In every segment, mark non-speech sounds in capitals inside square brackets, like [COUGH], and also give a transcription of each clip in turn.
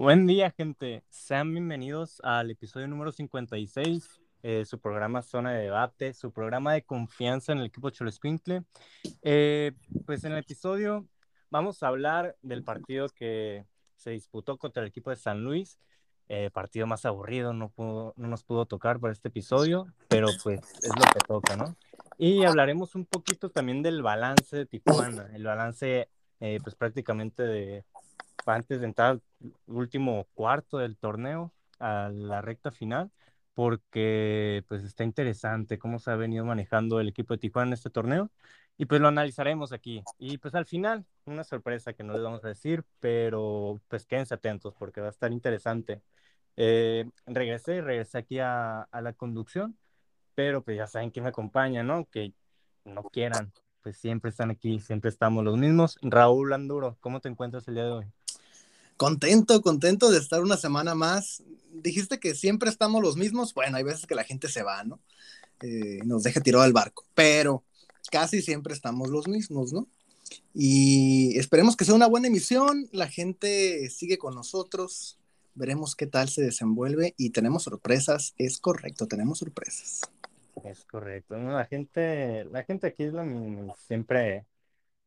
Buen día, gente. Sean bienvenidos al episodio número 56, eh, su programa Zona de Debate, su programa de confianza en el equipo Cholo Eh, pues en el episodio vamos a hablar del partido que se disputó contra el equipo de San Luis. Eh, partido más aburrido, no, pudo, no nos pudo tocar para este episodio, pero pues es lo que toca, ¿no? Y hablaremos un poquito también del balance de Tijuana, el balance eh, pues prácticamente de antes de entrar al último cuarto del torneo, a la recta final, porque pues está interesante cómo se ha venido manejando el equipo de Tijuana en este torneo y pues lo analizaremos aquí. Y pues al final, una sorpresa que no les vamos a decir, pero pues quédense atentos porque va a estar interesante. Eh, regresé, regresé aquí a, a, la conducción, pero pues ya saben que me acompaña, ¿no? Que no quieran, pues siempre están aquí, siempre estamos los mismos. Raúl Anduro, ¿cómo te encuentras el día de hoy? Contento, contento de estar una semana más. Dijiste que siempre estamos los mismos. Bueno, hay veces que la gente se va, ¿no? Eh, nos deja tirado al barco, pero casi siempre estamos los mismos, ¿no? Y esperemos que sea una buena emisión. La gente sigue con nosotros. Veremos qué tal se desenvuelve y tenemos sorpresas. Es correcto, tenemos sorpresas. Es correcto. La gente, la gente aquí es la, siempre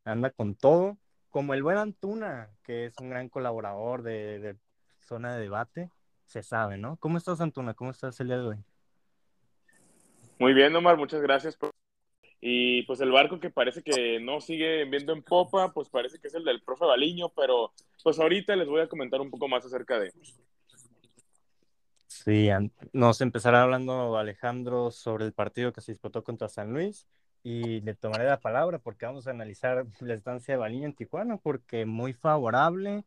anda con todo como el buen Antuna, que es un gran colaborador de, Zona de Debate, se sabe, ¿no? ¿Cómo estás, Antuna? ¿Cómo estás el día de hoy? Muy bien, Omar, muchas gracias. Y pues el barco que parece que no sigue viendo en popa, pues parece que es el del profe Baliño, pero pues ahorita les voy a comentar un poco más acerca de... Sí, nos empezará hablando Alejandro sobre el partido que se disputó contra San Luis y le tomaré la palabra porque vamos a analizar [LAUGHS] la estancia de Baliño en Tijuana porque muy favorable.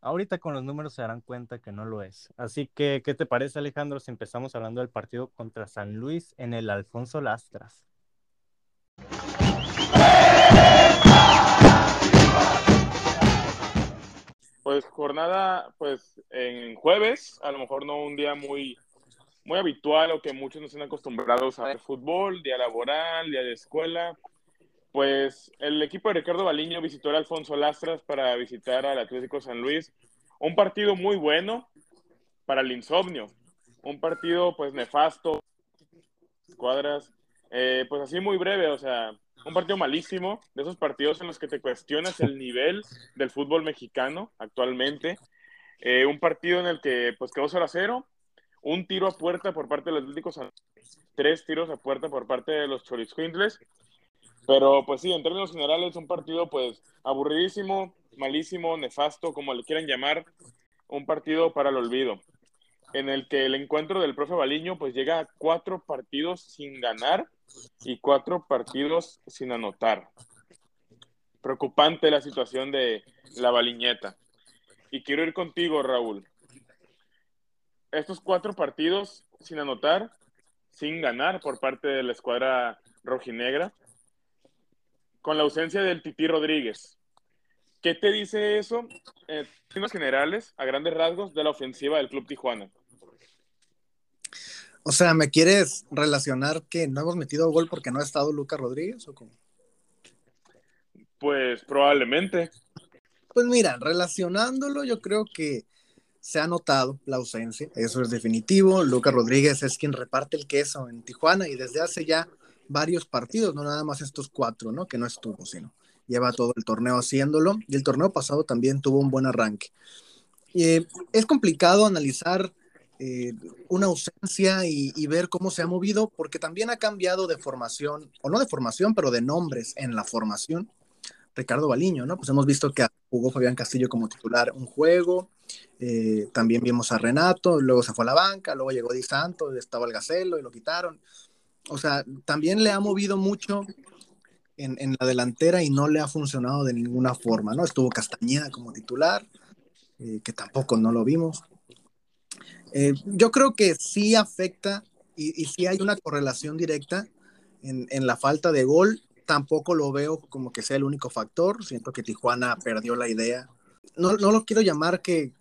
Ahorita con los números se darán cuenta que no lo es. Así que, ¿qué te parece Alejandro si empezamos hablando del partido contra San Luis en el Alfonso Lastras? Pues jornada, pues en jueves, a lo mejor no un día muy, muy habitual o que muchos no están acostumbrados a ver fútbol, día laboral, día de escuela. Pues el equipo de Ricardo Baliño visitó al Alfonso Lastras para visitar al Atlético San Luis. Un partido muy bueno para el insomnio. Un partido pues nefasto. Cuadras. Eh, pues así muy breve, o sea, un partido malísimo, de esos partidos en los que te cuestionas el nivel del fútbol mexicano actualmente. Eh, un partido en el que pues quedó 0 a 0, un tiro a puerta por parte de los Atléticos, tres tiros a puerta por parte de los Chorisquintles. Pero pues sí, en términos generales, un partido pues aburridísimo, malísimo, nefasto, como le quieran llamar, un partido para el olvido, en el que el encuentro del profe Baliño pues llega a cuatro partidos sin ganar y cuatro partidos sin anotar. Preocupante la situación de la Baliñeta. Y quiero ir contigo, Raúl estos cuatro partidos sin anotar, sin ganar por parte de la escuadra rojinegra, con la ausencia del Titi Rodríguez. ¿Qué te dice eso, en términos generales, a grandes rasgos, de la ofensiva del Club Tijuana? O sea, ¿me quieres relacionar que no hemos metido gol porque no ha estado Lucas Rodríguez o cómo? Pues probablemente. Pues mira, relacionándolo, yo creo que se ha notado la ausencia, eso es definitivo. Lucas Rodríguez es quien reparte el queso en Tijuana y desde hace ya varios partidos, no nada más estos cuatro, ¿no? Que no estuvo, sino lleva todo el torneo haciéndolo y el torneo pasado también tuvo un buen arranque. Eh, es complicado analizar eh, una ausencia y, y, ver cómo se ha movido porque también ha cambiado de formación, o no de formación, pero de nombres en la formación. Ricardo Baliño, ¿no? Pues hemos visto que jugó Fabián Castillo como titular un juego, eh, también vimos a Renato, luego se fue a la banca, luego llegó Di Santo, estaba el Gacelo y lo quitaron. O sea, también le ha movido mucho en, la delantera y no le ha funcionado de ninguna forma, ¿no? Estuvo Castañeda como titular, eh, que tampoco no lo vimos. Eh, yo creo que sí afecta y, y sí hay una correlación directa en la falta de gol tampoco lo veo como que sea el único factor. Siento que Tijuana perdió la idea. No, no lo quiero llamar que,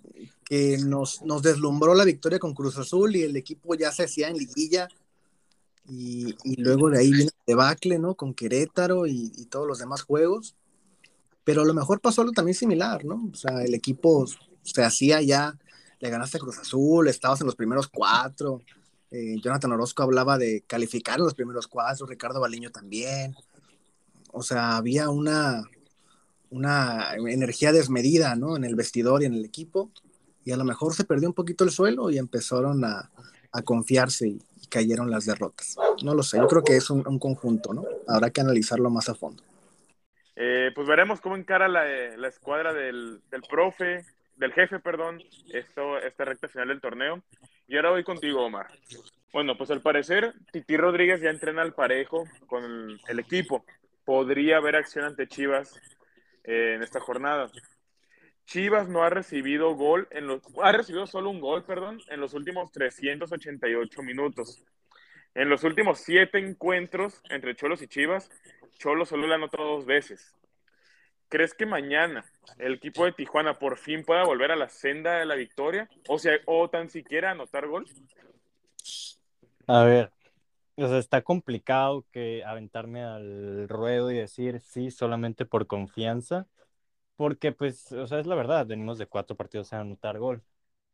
que nos, nos, deslumbró la victoria con Cruz Azul y el equipo ya se hacía en liguilla. Y, y luego de ahí viene el debacle, ¿no? Con Querétaro y, y, todos los demás juegos. Pero a lo mejor pasó algo también similar, ¿no? O sea, el equipo se hacía ya le ganaste a Cruz Azul, estabas en los primeros cuatro. Eh, Jonathan Orozco hablaba de calificar en los primeros cuatro, Ricardo Baliño también. O sea, había una, una energía desmedida, ¿no? En el vestidor y en el equipo. Y a lo mejor se perdió un poquito el suelo y empezaron a, a confiarse y, cayeron las derrotas. No lo sé, yo creo que es un, conjunto, ¿no? Habrá que analizarlo más a fondo. Eh, pues veremos cómo encara la, la escuadra del, del, profe, del jefe, perdón, esto, esta recta final del torneo. Y ahora voy contigo, Omar. Bueno, pues al parecer, Titi Rodríguez ya entrena al parejo con el, equipo. Podría haber acción ante Chivas eh, en esta jornada. Chivas no ha recibido gol en los ha recibido solo un gol, perdón, en los últimos 388 minutos. En los últimos siete encuentros entre Cholos y Chivas, Cholos solo le anotado dos veces. ¿Crees que mañana el equipo de Tijuana por fin pueda volver a la senda de la victoria? O sea, o tan siquiera anotar gol. A ver, o sea, está complicado que aventarme al ruedo y decir sí solamente por confianza porque, pues, o sea, es la verdad, venimos de cuatro partidos a anotar gol.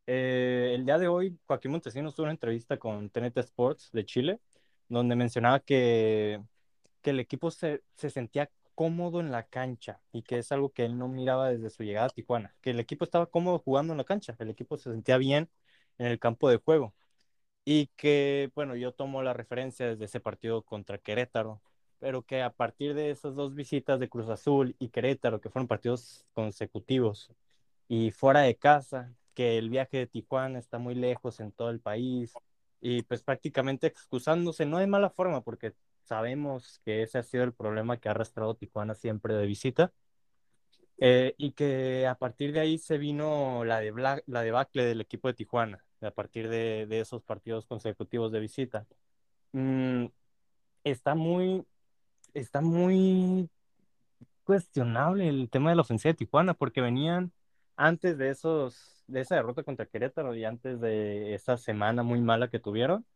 Eh, el día de hoy, Joaquín Montesinos tuvo una entrevista con TNT Sports de Chile, donde mencionaba que, que el equipo se, se sentía cómodo en la cancha y que es algo que él no miraba desde su llegada a Tijuana, que el equipo estaba cómodo jugando en la cancha, el equipo se sentía bien en el campo de juego y que, bueno, yo tomo la referencia desde ese partido contra Querétaro, pero que a partir de esas dos visitas de Cruz Azul y Querétaro, que fueron partidos consecutivos, y fuera de casa, que el viaje de Tijuana está muy lejos en todo el país, y pues prácticamente excusándose, no de mala forma, porque sabemos que ese ha sido el problema que ha arrastrado Tijuana siempre de visita, eh, y que a partir de ahí se vino la, la debacle del equipo de Tijuana, a partir de, esos partidos consecutivos de visita. Mm, está muy está muy cuestionable el tema de la ofensiva de Tijuana, porque venían antes de esos, de esa derrota contra Querétaro y antes de esa semana muy mala que tuvieron,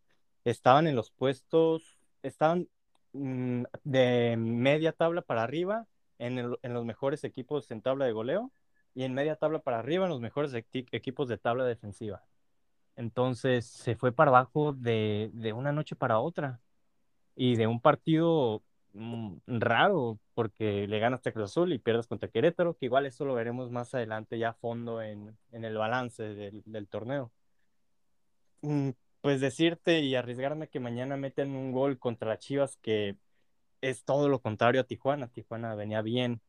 estaban en los puestos, estaban mm, de media tabla para arriba en, en, los mejores equipos en tabla de goleo y en media tabla para arriba en los mejores equipos de tabla defensiva. Entonces se fue para abajo de, de una noche para otra y de un partido Mm, raro porque le ganas a Cruz Azul y pierdes contra Querétaro, que igual eso lo veremos más adelante ya a fondo en, en el balance del, del, torneo. Mm, pues decirte y arriesgarme que mañana meten un gol contra Chivas que es todo lo contrario a Tijuana. Tijuana venía bien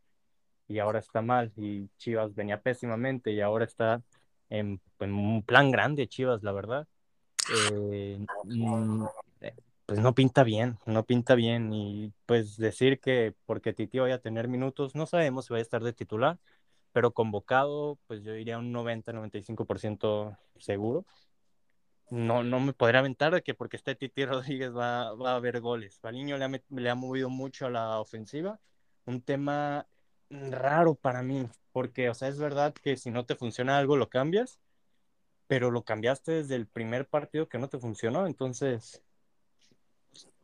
y ahora está mal y Chivas venía pésimamente y ahora está en, en un plan grande Chivas, la verdad. Eh, mm, pues no pinta bien, no pinta bien. Y pues decir que porque Titi vaya a tener minutos, no sabemos si va a estar de titular, pero convocado, pues yo diría un 90-95% seguro. No, no me podría aventar de que porque esté Titi [LAUGHS] Rodríguez va, va a haber goles. Baliño le ha, le ha movido mucho a la ofensiva. Un tema raro para mí, porque, o sea, es verdad que si no te funciona algo, lo cambias, pero lo cambiaste desde el primer partido que no te funcionó, entonces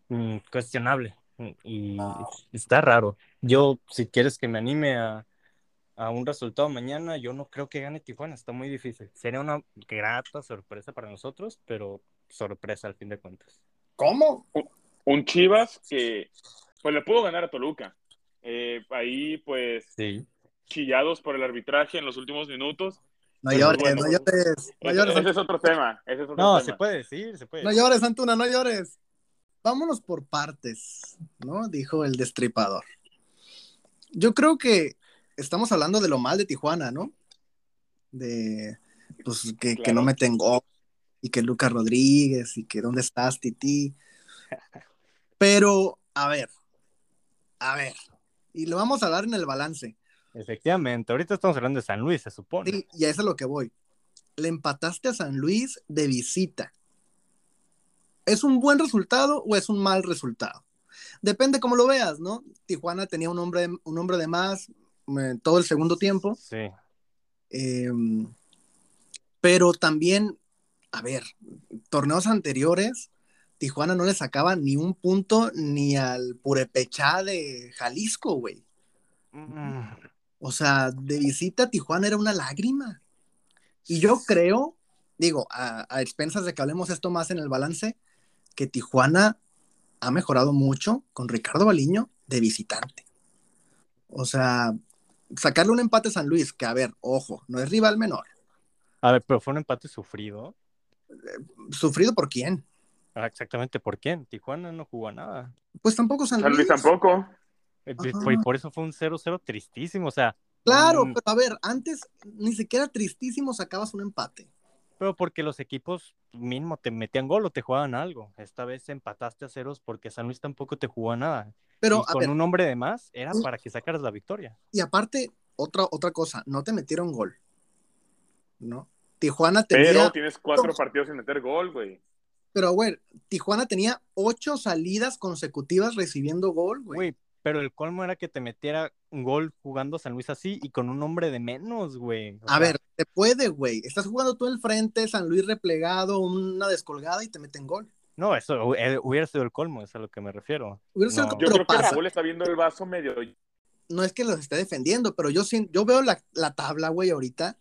Mm, cuestionable mm, y está raro. Yo, si quieres que me anime a, a, un resultado mañana, yo no creo que gane Tijuana, está muy difícil. Sería una grata sorpresa para nosotros, pero sorpresa al fin de cuentas. ¿Cómo? Un Chivas que pues le pudo ganar a Toluca. Eh, ahí pues chillados por el arbitraje en los últimos minutos. No llores, no llores, no llores. Ese, es otro tema. Ese es otro no, se puede decir, se puede. No llores, Antuna, no llores vámonos por partes, ¿no? Dijo el destripador. Yo creo que estamos hablando de lo mal de Tijuana, ¿no? De, pues, que, que no me tengo y que Lucas Rodríguez y que dónde estás, Titi. Pero, a ver, a ver, y lo vamos a dar en el balance. Efectivamente, ahorita estamos hablando de San Luis, se supone. Sí, y a eso es lo que voy. Le empataste a San Luis de visita. ¿Es un buen resultado o es un mal resultado? Depende cómo lo veas, ¿no? Tijuana tenía un hombre, un hombre de más eh, todo el segundo tiempo. Sí. Em, pero también, a ver, torneos anteriores, Tijuana no le sacaba ni un punto ni al Purepechá de Jalisco, güey. Mm. O sea, de visita a Tijuana era una lágrima. Y yo creo digo, a, a expensas de que hablemos esto más en el balance, que Tijuana ha mejorado mucho con Ricardo Baliño de visitante. O sea, sacarle un empate a San Luis, que a ver, ojo, no es rival menor. A ver, pero fue un empate sufrido. ¿Sufrido por quién? Ah, exactamente, ¿por quién? Tijuana no jugó a nada. Pues tampoco San, San Luis Luis. tampoco. Eh, Ajá. Y por eso fue un 0-0 tristísimo, o sea. Claro, pero a ver, antes ni siquiera tristísimo sacabas un empate. Pero porque los equipos mínimo te metían gol o te jugaban algo. Esta vez empataste a ceros porque San Luis tampoco te jugó a nada. Pero, y a con ver, un hombre de más era para que sacaras la victoria. y aparte, otra, otra cosa, no te metieron gol. ¿No? Tijuana tenía. Pero tienes cuatro partidos sin meter gol, güey. Pero, güey, Tijuana tenía ocho salidas consecutivas recibiendo gol, güey. Güey, pero el colmo era que te metiera un gol jugando San Luis así y con un hombre de menos, güey. A sea, ver, te puede, güey. Estás jugando tú el frente, San Luis replegado, una descolgada y te meten gol. No, eso eh, hubiera sido el colmo, es a lo que me refiero. Hubiera sido No. el Yo creo que. Raúl está viendo el vaso medio. No es que los esté defendiendo, pero yo, yo veo la, la tabla, güey, ahorita,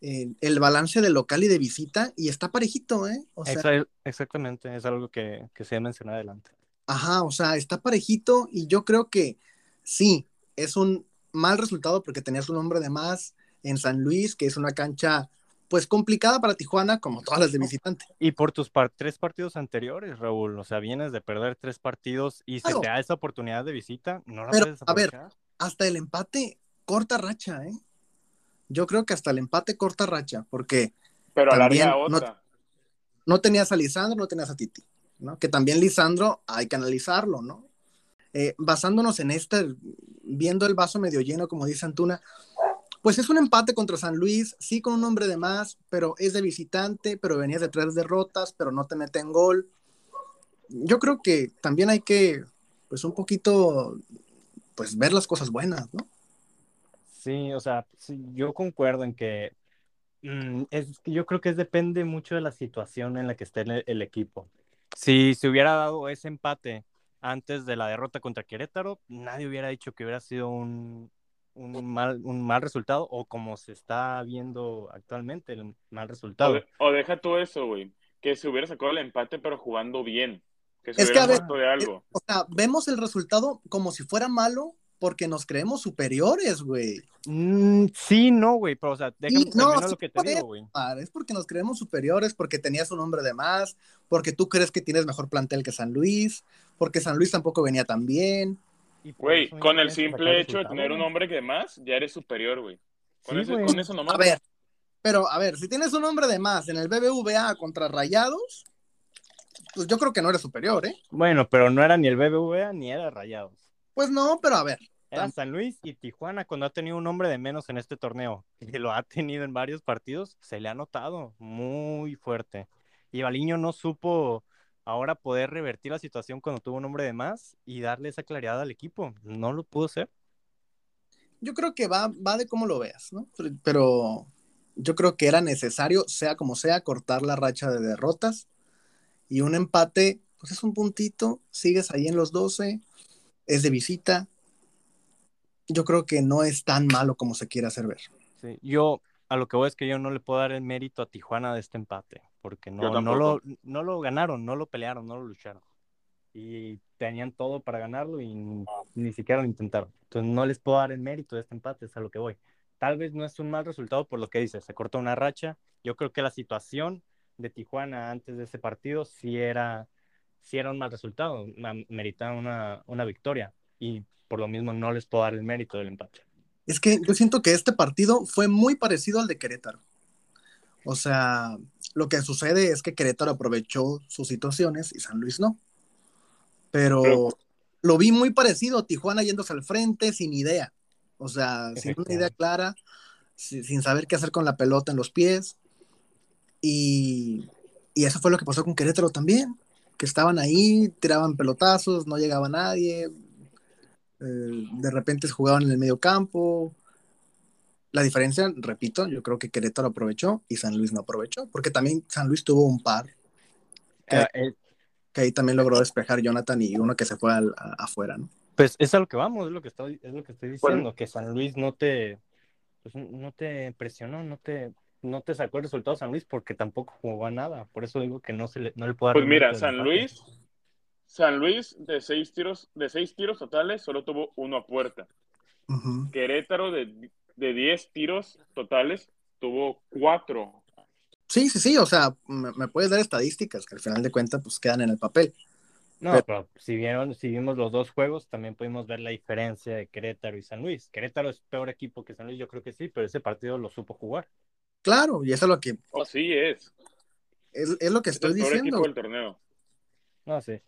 el balance de local y de visita, y está parejito, ¿eh? O sea, Exa- exactamente, es algo que, que se menciona adelante. Ajá, o sea, está parejito y yo creo que sí, es un mal resultado porque tenías un hombre de más en San Luis, que es una cancha pues complicada para Tijuana, como todas las de visitante. Y por tus par- tres partidos anteriores, Raúl, o sea, vienes de perder tres partidos y se Claro. te da esa oportunidad de visita, no la Pero, puedes a ver, aprovechar. Hasta el empate, corta racha, ¿eh? Yo creo que hasta el empate, corta racha, porque Pero También otra. no tenías a Lisandro, no tenías a Titi, ¿no? Que también Lisandro hay que analizarlo, ¿no? Eh, basándonos en este, viendo el vaso medio lleno, como dice Antuna, pues es un empate contra San Luis, sí con un hombre de más, pero es de visitante, pero venías de tres derrotas, pero no te meten gol. Yo creo que también hay que, pues un poquito, pues ver las cosas buenas, ¿no? Sí, o sea, sí, yo concuerdo en que mm, es, yo creo que es, depende mucho de la situación en la que esté el, el equipo. Si se hubiera dado ese empate antes de la derrota contra Querétaro, nadie hubiera dicho que hubiera sido un, un mal, un mal resultado o como se está viendo actualmente, el mal O, resultado. de- o deja tú eso, güey. Que se hubiera sacado el empate, pero jugando bien. Que se Es que, hubiera a ver, muerto de algo. O sea, vemos el resultado como si fuera malo porque nos creemos superiores, güey. Mm, sí, no, güey, pero o sea, déjame Sí, no, sí lo que te digo, güey. Es porque nos creemos superiores, porque tenías un hombre de más, porque tú crees que tienes mejor plantel que San Luis, porque San Luis tampoco venía tan bien. Güey, con el simple hecho de tener un hombre que más, ya eres superior, güey. Con, Sí, eso, güey. con eso nomás. A ver, pero a ver, si tienes un hombre de más en el BBVA contra Rayados, pues yo creo que no eres superior, ¿eh? Bueno, pero no era ni el BBVA ni era Rayados. Pues no, pero a ver, Era San Luis y Tijuana cuando ha tenido un hombre de menos en este torneo. Y lo ha tenido en varios partidos, se le ha notado muy fuerte. Y Baliño no supo ahora poder revertir la situación cuando tuvo un hombre de más y darle esa claridad al equipo. No lo pudo hacer. yo creo que va, va de cómo lo veas, ¿no? Pero yo creo que era necesario, sea como sea, cortar la racha de derrotas y un empate, pues es un puntito, sigues ahí en los 12, es de visita. Yo creo que no es tan malo como se quiere hacer ver. Sí, Yo, a lo que voy es que yo no le puedo dar el mérito a Tijuana de este empate, porque no, no, lo, no lo ganaron, no lo pelearon, no lo lucharon. Y tenían todo para ganarlo y ni siquiera lo intentaron. Entonces no les puedo dar el mérito de este empate, es a lo que voy. Tal vez no es un mal resultado por lo que dices, se cortó una racha. Yo creo que la situación de Tijuana antes de ese partido sí era, sí era un mal resultado, ma- meritaba una, una victoria. Y por lo mismo no les puedo dar el mérito del empate. Es que yo siento que este partido fue muy parecido al de Querétaro. O sea, lo que sucede es que Querétaro aprovechó sus situaciones y San Luis no. Pero Pero- lo vi muy parecido, Tijuana yéndose al frente sin idea. O sea, sin una idea clara, si- sin saber qué hacer con la pelota en los pies. Y, y eso fue lo que pasó con Querétaro también, que estaban ahí, tiraban pelotazos, no llegaba nadie, eh, de repente jugaban en el medio campo. La diferencia, repito, yo creo que Querétaro aprovechó y San Luis no aprovechó, porque también San Luis tuvo un par ¿Qué? Eh, eh, que ahí también logró despejar Jonathan y uno que se fue al- a- afuera, ¿no? Pues es a lo que vamos, es lo que estoy, es lo que estoy Bueno. diciendo, que San Luis no te, pues, no te presionó, no te, no te sacó el resultado San Luis porque tampoco jugó a nada. Por eso digo que no, se le, no le puedo dar Pues mira, San. Luis, San Luis de seis tiros, de seis tiros totales, solo tuvo uno a puerta. Querétaro de, de 10 tiros totales, tuvo cuatro. Sí, sí, sí, o sea, me, me puedes dar estadísticas que al final de cuentas pues quedan en el papel. No, Pero- pero si vieron, si vimos los dos juegos, también pudimos ver la diferencia de Querétaro y San Luis. Querétaro es peor equipo que San Luis, yo creo que sí, pero ese partido lo supo jugar. Claro, y eso es lo que Así es. es, es lo que Es estoy el diciendo. equipo del torneo. No, sí.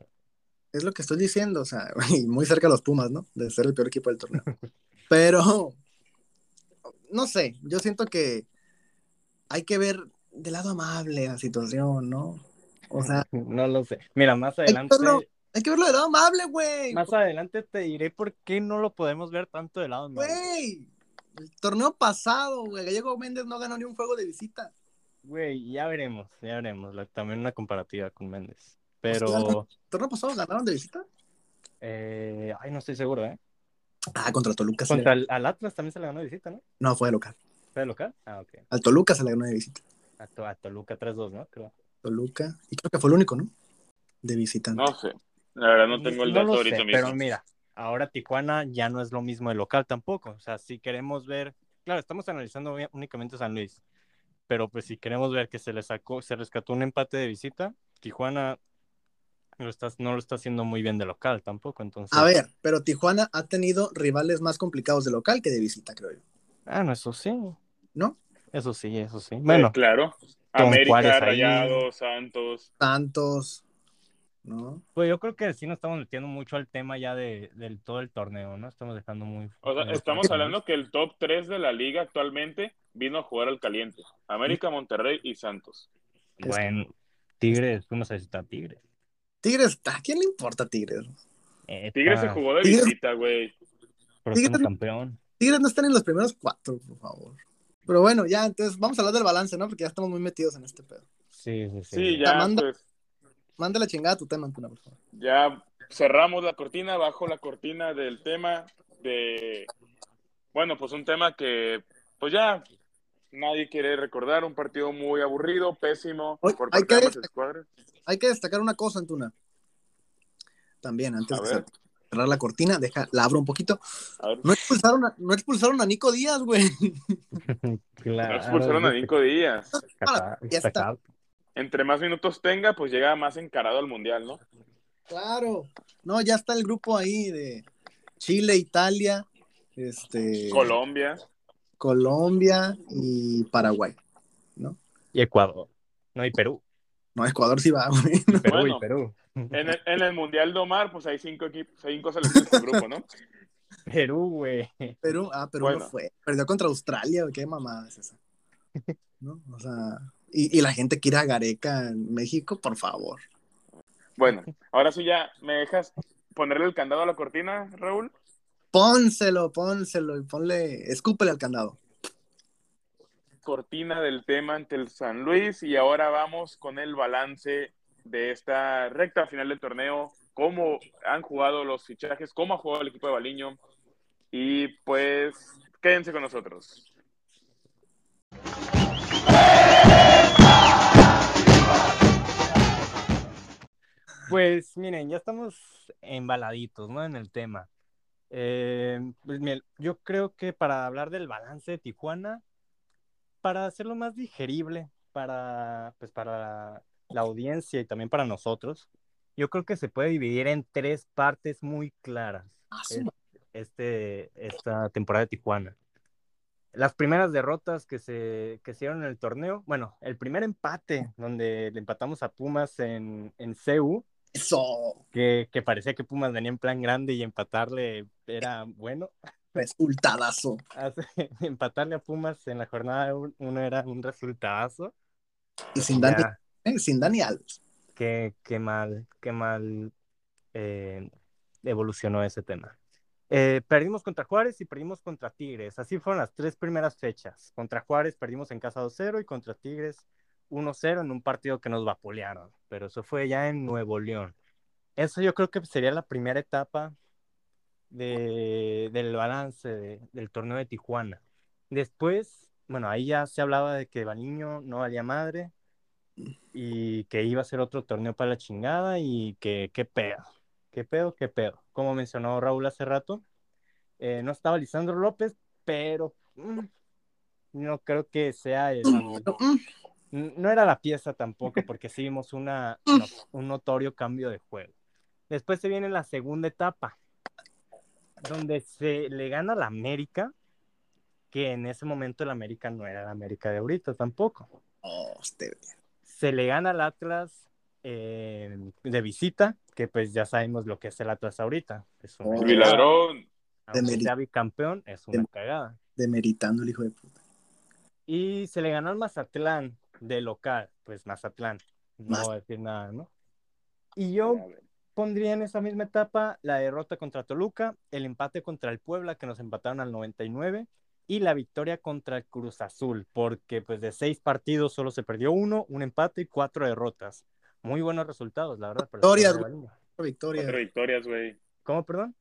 Es lo que estoy diciendo, o sea, [LAUGHS] y muy cerca a los Pumas, ¿no? De ser el peor equipo del torneo. [LAUGHS] Pero, no sé, yo siento que hay que ver del lado amable la situación, ¿no? O sea, No lo sé. Mira, más hay adelante, que verlo, hay que verlo del lado amable, güey. más adelante te diré por qué no lo podemos ver tanto de lado. amable. Güey, el torneo pasado, güey, Gallego Méndez no ganó ni un juego de visita. Güey, ya veremos, ya veremos. La- También una comparativa con Méndez. Pues Pero, ¿El torneo pasado ganaron de visita? eh, ay, no estoy seguro, ¿eh? Ah, contra Toluca. le- Contra el, al Atlas también se le ganó de visita, ¿no? No, fue de local. ¿Fue de local? Ah, ok. Al Toluca se le ganó de visita. A, To- a Toluca 3-2, ¿no? Creo. Toluca. Y creo que fue el único, ¿no? De visitante. No sé. La verdad no tengo el No dato ahorita sé, mismo. Pero mira, ahora Tijuana ya no es lo mismo de local tampoco. O sea, si queremos ver, claro, estamos analizando únicamente San Luis, pero pues si queremos ver que se le sacó, se rescató un empate de visita, Tijuana lo está- no lo está haciendo muy bien de local tampoco. Entonces, A ver, pero Tijuana ha tenido rivales más complicados de local que de visita, creo yo. Ah, no, eso sí. ¿No? Eso sí, eso sí. Eh, Bueno, claro. Con América. Rayados, Santos. Santos, ¿no? pues yo creo que sí nos estamos metiendo mucho al tema ya de, del todo el torneo, ¿no? Estamos dejando muy... O sea, estamos hablando que el top 3 de la liga actualmente vino a jugar al caliente. América, Monterrey y Santos. Bueno, Tigres, fuimos a visitar Tigres. Tigres, ¿a quién le importa Tigres? Tigres se jugó de Tigres- visita, güey. Tigres- campeón. Tigres no están en los primeros cuatro, por favor. Pero bueno, ya, entonces vamos a hablar del balance, ¿no? Porque ya estamos muy metidos en este pedo. Sí, sí, sí. Sí, ya, pues, Manda la chingada a tu tema, Antuna, por favor. ya cerramos la cortina, bajo la cortina del tema de, bueno, pues un tema que, pues ya nadie quiere recordar, un partido muy aburrido, pésimo, Oye, por hay parte de que-. Hay que destacar una cosa, Antuna. También, antes A de ver. cerrar la cortina, deja, la abro un poquito. No expulsaron a, no expulsaron a Nico Díaz, güey. [LAUGHS] Claro. no expulsaron a Nico Díaz. Está- está está. Entre más minutos tenga, pues llega más encarado al Mundial, ¿no? Claro. No, ya está el grupo ahí de Chile, Italia, este, Colombia. Colombia y Paraguay. Y Ecuador. No, y Perú. No, Ecuador sí va, [LAUGHS] güey. Y Perú, Bueno. y Perú. En el, en el Mundial de Omar, pues hay cinco equipos, cinco selecciones por grupo, ¿no? [LAUGHS] Perú, güey. Perú, ah, Perú Bueno. no fue. Perdió contra Australia, qué mamada es esa. ¿No? O sea, y, y la gente quiere a Gareca en México, por favor. Bueno, ahora sí ya, ¿me dejas ponerle el candado a la cortina, Raúl? Pónselo, pónselo y ponle, escúpele al candado. cortina del tema ante el San Luis y ahora vamos con el balance de esta recta final del torneo, cómo han jugado los fichajes, cómo ha jugado el equipo de Baliño y pues quédense con nosotros. Pues miren, ya estamos embaladitos, ¿no? En el tema. Eh, pues miren, yo creo que para hablar del balance de Tijuana, para hacerlo más digerible para, pues para la audiencia y también para nosotros, yo creo que se puede dividir en tres partes muy claras. Ah, es- Este, esta temporada de Tijuana. Las primeras derrotas que se que se dieron en el torneo, bueno, el primer empate donde le empatamos a Pumas en, en CU, Eso, que, que parecía que Pumas venía en plan grande y empatarle era bueno. resultadazo. [LAUGHS] Empatarle a Pumas en la jornada un- uno era un resultadazo. Y sin Dani, eh, sin Dani Alves. qué, qué mal, qué mal eh, evolucionó ese tema. Eh, perdimos contra Juárez y perdimos contra Tigres. Así fueron las tres primeras fechas. Contra Juárez perdimos en casa 2-0 y contra Tigres 1-0 en un partido que nos vapulearon. Pero eso fue ya en Nuevo León. Eso yo creo que sería la primera etapa de, del balance de- del torneo de Tijuana. Después bueno, ahí ya se hablaba de que Baliño no valía madre y que iba a ser otro torneo para la chingada y que qué pedo, qué pedo, qué pedo. Como mencionó Raúl hace rato, eh, no estaba Lisandro López, pero mm, no creo que sea el, no era la pieza tampoco, porque sí vimos una, [LAUGHS] un notorio cambio de juego. Después se viene la segunda etapa, donde se le gana a la América, que en ese momento el América no era la América de ahorita tampoco. Oh, se le gana al Atlas eh, de visita, que pues ya sabemos lo que es el Atlas ahorita. Es un ladrón. Aunque sea bicampeón, es una cagada. Demeritando el hijo de puta. Y se le ganó al Mazatlán de local, pues Mazatlán. No voy a decir nada, ¿no? Y yo pondría en esa misma etapa la derrota contra Toluca, el empate contra el Puebla, que nos empataron al 99, y la victoria contra el Cruz Azul, porque pues de seis partidos solo se perdió uno, un empate y cuatro derrotas. Muy buenos resultados, la verdad. Victorias, cuatro victorias. Cuatro victorias, güey. ¿Cómo, perdón?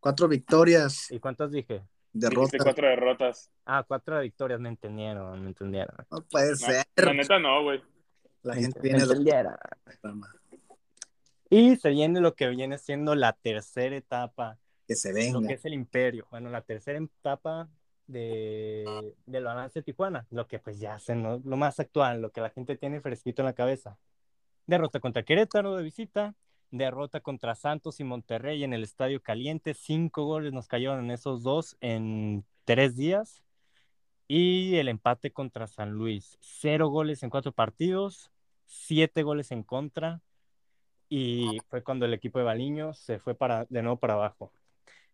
Cuatro victorias. ¿Y cuántas dije? Derrotas. cuatro derrotas. Ah, cuatro victorias, me entendieron, me entendieron. No puede ser. La neta no, güey. La gente viene y se viene lo que viene siendo la tercera etapa. Que se venga. Lo que es el imperio. Bueno, la tercera etapa de, del balance de Tijuana. Lo que pues ya hacen lo más actual, lo que la gente tiene fresquito en la cabeza. Derrota contra Querétaro de visita. Derrota contra Santos y Monterrey en el Estadio Caliente. Cinco goles nos cayeron en esos dos en tres días. Y el empate contra San Luis. Cero goles en cuatro partidos. Siete goles en contra y fue cuando el equipo de Baliño se fue para, de nuevo para abajo.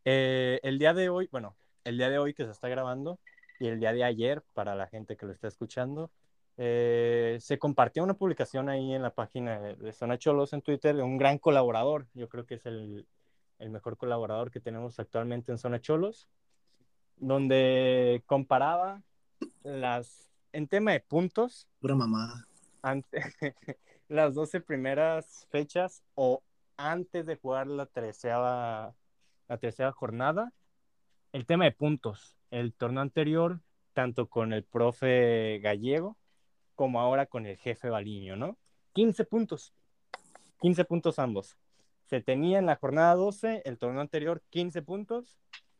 Eh, el día de hoy, bueno, el día de hoy que se está grabando y el día de ayer, para la gente que lo está escuchando, eh, se compartió una publicación ahí en la página de, Zona Cholos en Twitter de un gran colaborador, yo creo que es el, el mejor colaborador que tenemos actualmente en Zona Cholos, donde comparaba las, en tema de puntos. Pura mamada. Ante, [LAUGHS] las 12 primeras fechas o antes de jugar la tercera, la tercera jornada. El tema de puntos. El torneo anterior, tanto con el profe Gallego como ahora con el jefe Baliño, ¿no? 15 puntos. 15 puntos ambos. Se tenía en la jornada 12, el torneo anterior, 15 puntos.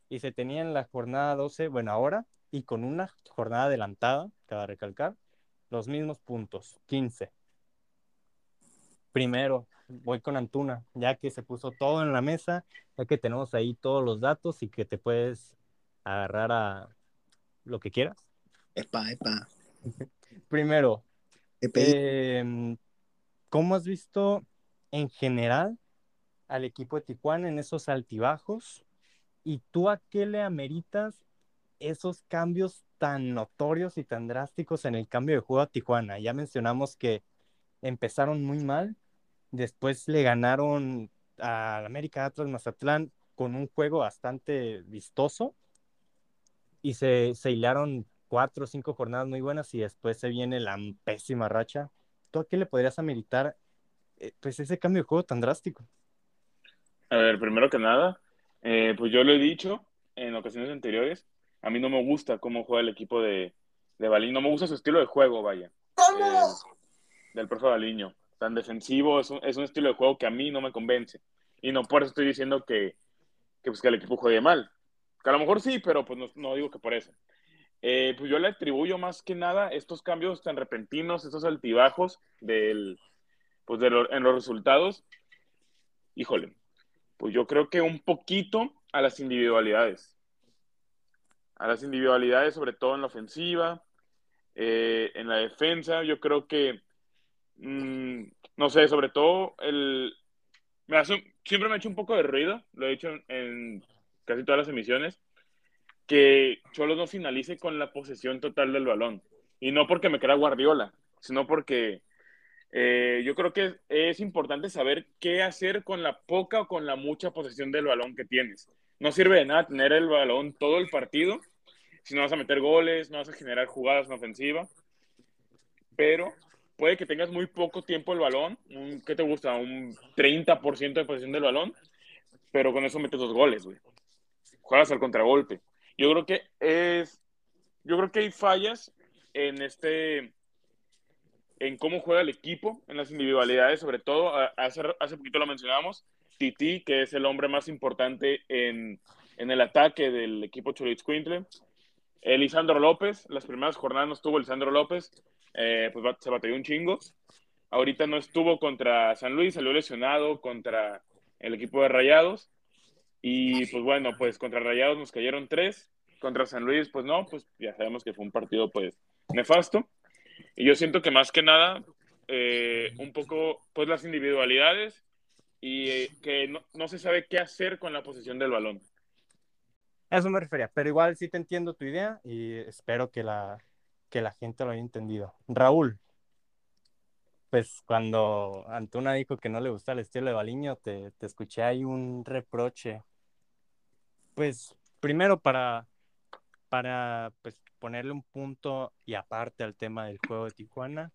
Y se tenía en la jornada 12, bueno, ahora, y con una jornada adelantada, cabe recalcar, los mismos puntos, 15 primero voy con Antuna, ya que se puso todo en la mesa, ya que tenemos ahí todos los datos y que te puedes agarrar a lo que quieras. Epa, epa. [LAUGHS] Primero, em, ¿cómo has visto en general al equipo de Tijuana en esos altibajos? ¿Y tú a qué le ameritas esos cambios tan notorios y tan drásticos en el cambio de juego a Tijuana? Ya mencionamos que empezaron muy mal, Después le ganaron al América Atlas Mazatlán con un juego bastante vistoso y se, se hilaron cuatro o cinco jornadas muy buenas y después se viene la pésima racha. ¿Tú a qué le podrías ameritar eh, pues ese cambio de juego tan drástico? A ver, primero que nada, eh, pues yo lo he dicho en ocasiones anteriores, a mí no me gusta cómo juega el equipo de, de Balín, no me gusta su estilo de juego, vaya, eh, del profe Baliño tan defensivo, es un, es un, estilo de juego que a mí no me convence. Y no por eso estoy diciendo que, que, pues, que el equipo juegue mal. Que a lo mejor sí, pero pues no, no digo que por eso. Eh, pues yo le atribuyo más que nada estos cambios tan repentinos, estos altibajos del, pues de en los resultados. Híjole, pues yo creo que un poquito a las individualidades. A las individualidades, sobre todo en la ofensiva, eh, en la defensa. Yo creo que Mm, no sé, sobre todo el... Me hace, siempre me ha hecho un poco de ruido, lo he dicho en, casi todas las emisiones, que Cholos no finalice con la posesión total del balón. Y no porque me crea Guardiola, sino porque eh, yo creo que es, importante saber qué hacer con la poca o con la mucha posesión del balón que tienes. No sirve de nada tener el balón todo el partido si no vas a meter goles, no vas a generar jugadas en ofensiva. Pero puede que tengas muy poco tiempo el balón, ¿qué te gusta? Un 30% de posesión del balón, pero con eso metes dos goles, güey. Juegas al contragolpe. Yo creo que es, yo creo que hay fallas en este en cómo juega el equipo, en las individualidades, sobre todo. Hace, hace poquito lo mencionamos, Titi, que es el hombre más importante en, en el ataque del equipo Cholich Quintle. Lisandro López, las primeras jornadas no estuvo Lisandro López, eh, pues se batalló un chingo. Ahorita no estuvo contra San Luis, salió lesionado contra el equipo de Rayados. Y pues bueno, pues contra Rayados nos cayeron tres, contra San Luis, pues no, pues ya sabemos que fue un partido pues nefasto. Y yo siento que más que nada, eh, un poco, pues las individualidades y eh, que no, no, se sabe qué hacer con la posesión del balón. Eso me refería, pero igual sí te entiendo tu idea y espero que la, que la gente lo haya entendido. Raúl, pues cuando Antuna dijo que no le gusta el estilo de Baliño, te, te escuché ahí un reproche. Pues primero para, para pues, ponerle un punto y aparte al tema del juego de Tijuana,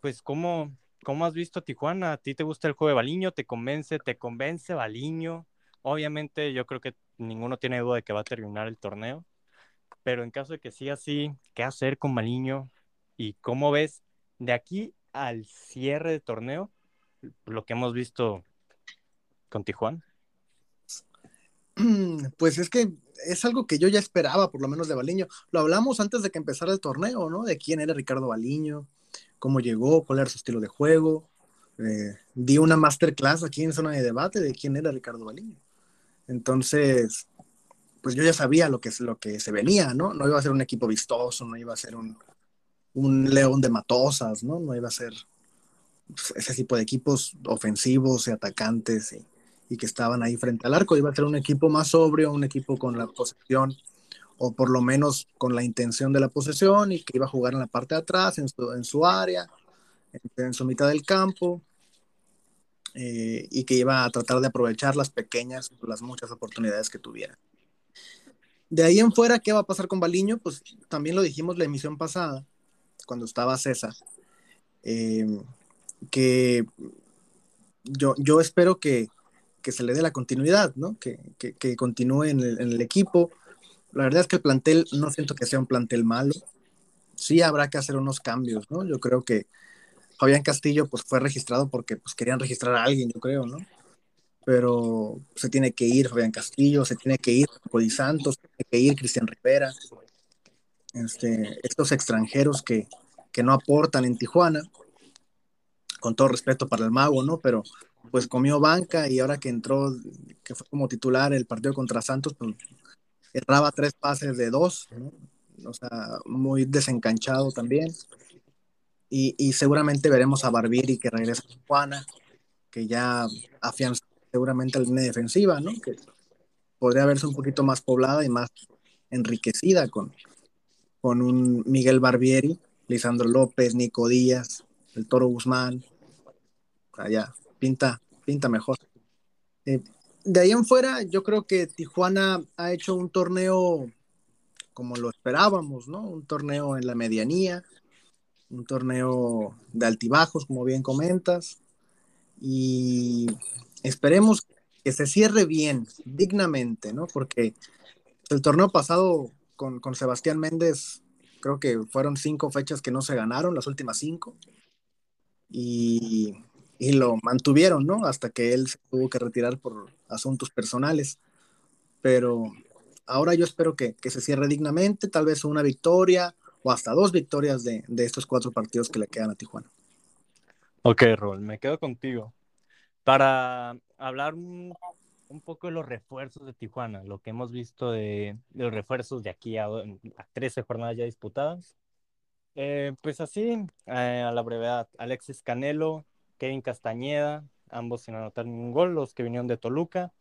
pues ¿cómo, cómo has visto Tijuana? ¿A ti te gusta el juego de Baliño? ¿Te convence? ¿Te convence Baliño? Obviamente yo creo que ninguno tiene duda de que va a terminar el torneo, pero en caso de que siga así, ¿qué hacer con Baliño? ¿Y cómo ves de aquí al cierre de torneo lo que hemos visto con Tijuana? [CLEARS THROAT] Pues es que es algo que yo ya esperaba, por lo menos de Baliño. Lo hablamos antes de que empezara el torneo, ¿no? De quién era Ricardo Baliño, cómo llegó, cuál era su estilo de juego. Eh, di una masterclass aquí en zona de debate de quién era Ricardo Baliño. Entonces, pues yo ya sabía lo que, lo que se venía, ¿no? No iba a ser un equipo vistoso, no iba a ser un, un león de matosas, ¿no? No iba a ser pues, ese tipo de equipos ofensivos y atacantes y, y, que estaban ahí frente al arco. Iba a ser un equipo más sobrio, un equipo con la posesión o por lo menos con la intención de la posesión y que iba a jugar en la parte de atrás, en su, en su área, en, su mitad del campo. Eh, y que iba a tratar de aprovechar las pequeñas, las muchas oportunidades que tuviera. De ahí en fuera, ¿qué va a pasar con Baliño? Pues también lo dijimos la emisión pasada, cuando estaba César, em, que yo, yo espero que, que, se le dé la continuidad, ¿no? Que, que, continúe en el, en el, equipo. La verdad es que el plantel no siento que sea un plantel malo. Sí habrá que hacer unos cambios, ¿no? Yo creo que Fabián Castillo pues fue registrado porque pues querían registrar a alguien, yo creo, ¿no? Pero se tiene que ir Fabián Castillo, se tiene que ir Cody Santos, se tiene que ir Cristian Rivera, este, estos extranjeros que, que no aportan en Tijuana, con todo respeto para el mago, ¿no? Pero pues comió banca y ahora que entró, que fue como titular el partido contra Santos, pues erraba tres pases de dos. O sea, muy desencanchado también. Y, seguramente veremos a Barbieri que regresa a Tijuana, que ya afianza seguramente la línea defensiva, ¿no? Que podría verse un poquito más poblada y más enriquecida con, con un Miguel Barbieri, Lisandro López, Nico Díaz, el Toro Guzmán. Allá, pinta, pinta mejor. Eh, de ahí en fuera, yo creo que Tijuana ha hecho un torneo como lo esperábamos, ¿no? Un torneo en la medianía, un torneo de altibajos, como bien comentas, y esperemos que se cierre bien, dignamente, ¿no? Porque el torneo pasado con, con, Sebastián Méndez, creo que fueron cinco fechas que no se ganaron, las últimas cinco, y, y, lo mantuvieron, ¿no? Hasta que él se tuvo que retirar por asuntos personales. Pero ahora yo espero que, que se cierre dignamente, tal vez una victoria o hasta dos victorias de, de estos cuatro partidos que le quedan a Tijuana. Ok, Rol, me quedo contigo. Para hablar un un poco de los refuerzos de Tijuana, lo que hemos visto de, los refuerzos de aquí a, a 13 jornadas ya disputadas. Eh, pues así, eh, a la brevedad, Alexis Canelo, Kevin Castañeda, ambos sin anotar ningún gol, los que vinieron de Toluca.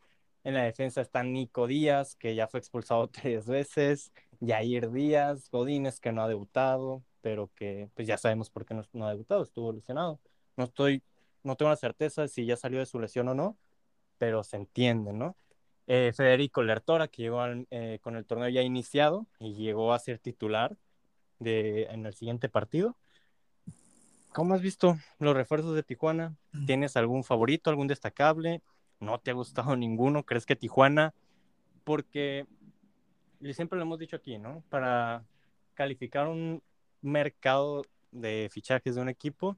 En la defensa está Nico Díaz, que ya fue expulsado [LAUGHS] tres veces, Jair Díaz, Godínez, que no ha debutado, pero que pues ya sabemos por qué no, ha debutado, estuvo lesionado. No estoy, no tengo la certeza de si ya salió de su lesión o no, pero se entiende, ¿no? Eh, Federico Lertora, que llegó al, eh, con el torneo ya iniciado y llegó a ser titular en el siguiente partido. ¿Cómo has visto los refuerzos de Tijuana? Mm. ¿Tienes algún favorito, algún destacable? ¿No te ha gustado [LAUGHS] ninguno? ¿Crees que Tijuana? Porque siempre lo hemos dicho aquí, ¿no? Para calificar un, mercado de fichajes de un equipo,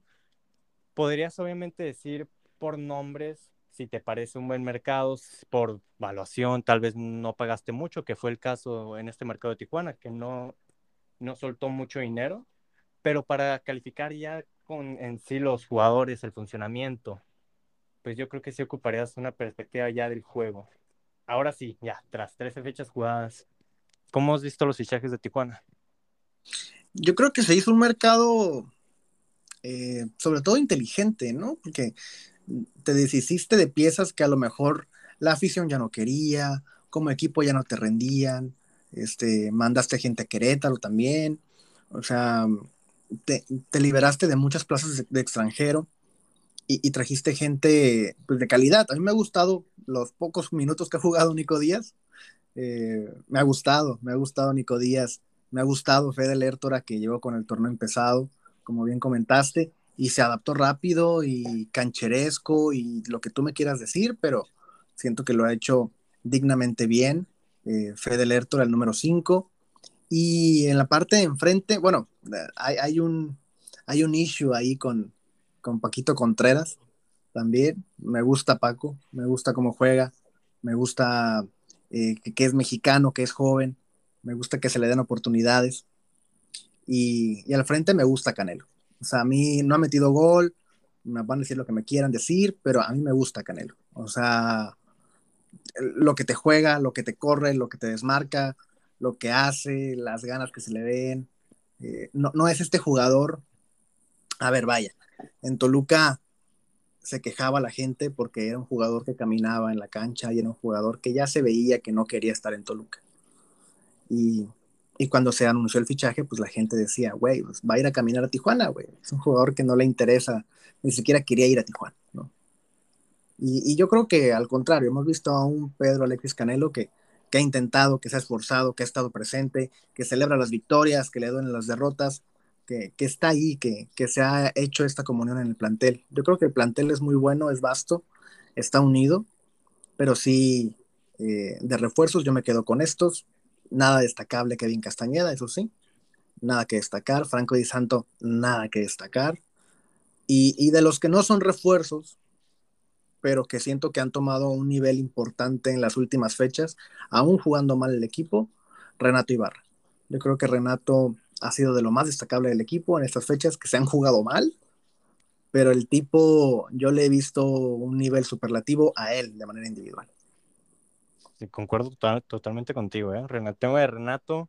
podrías obviamente decir por nombres si te parece un buen mercado, por valuación, tal vez no pagaste mucho, que fue el caso en este mercado de Tijuana, que no, no soltó mucho dinero, pero para calificar ya con en sí los jugadores, el funcionamiento, pues yo creo que sí ocuparías una perspectiva ya del juego. Ahora sí, ya, tras 13 fechas jugadas, ¿cómo has visto los fichajes de Tijuana? Yo creo que se hizo un mercado eh, sobre todo inteligente, ¿no? Porque te deshiciste de piezas que a lo mejor la afición ya no quería, como equipo ya no te rendían, este, mandaste gente a Querétaro también, o sea, te, liberaste de muchas plazas de, extranjero y, trajiste gente pues, de calidad. A mí me ha gustado los pocos minutos que ha jugado Nico Díaz, eh, me ha gustado, me ha gustado Nico Díaz, me ha gustado Fede Lertora que llegó con el torneo empezado, como bien comentaste, y se adaptó rápido y cancheresco y lo que tú me quieras decir, pero siento que lo ha hecho dignamente bien. Eh, Fede Lertor, el número 5. Y en la parte de enfrente, bueno, hay, hay, un, hay un issue ahí con, con Paquito Contreras también. Me gusta Paco, me gusta cómo juega, me gusta eh, que, que, es mexicano, que es joven, me gusta que se le den oportunidades. Y, y al frente me gusta Canelo. O sea, a mí no ha metido gol, me van a decir lo que me quieran decir, pero a mí me gusta Canelo. O sea, lo que te juega, lo que te corre, lo que te desmarca, lo que hace, las ganas que se le ven. Eh, no, no es este jugador. A ver, vaya, en Toluca se quejaba la gente porque era un jugador que caminaba en la cancha y era un jugador que ya se veía que no quería estar en Toluca. Y y cuando se anunció el fichaje, pues la gente decía, güey, pues va a ir a caminar a Tijuana, güey. Es un jugador que no le interesa, ni siquiera quería ir a Tijuana, ¿no? Y, yo creo que al contrario, hemos visto a un Pedro Alexis Canelo que, que ha intentado, que se ha esforzado, que ha estado presente, que celebra las victorias, que le duelen las derrotas, que, que está ahí, que, que, se ha hecho esta comunión en el plantel. Yo creo que el plantel es muy bueno, es vasto, está unido, pero sí, eh, de refuerzos yo me quedo con estos. Nada destacable Kevin Castañeda, eso sí. Nada que destacar. Franco Di Santo, nada que destacar. Y, de los que no son refuerzos, pero que siento que han tomado un nivel importante en las últimas fechas, aún jugando mal el equipo, Renato Ibarra. Yo creo que Renato ha sido de lo más destacable del equipo en estas fechas que se han jugado mal, pero el tipo, yo le he visto un nivel superlativo a él de manera individual concuerdo totalmente contigo, ¿eh? Renato, de Renato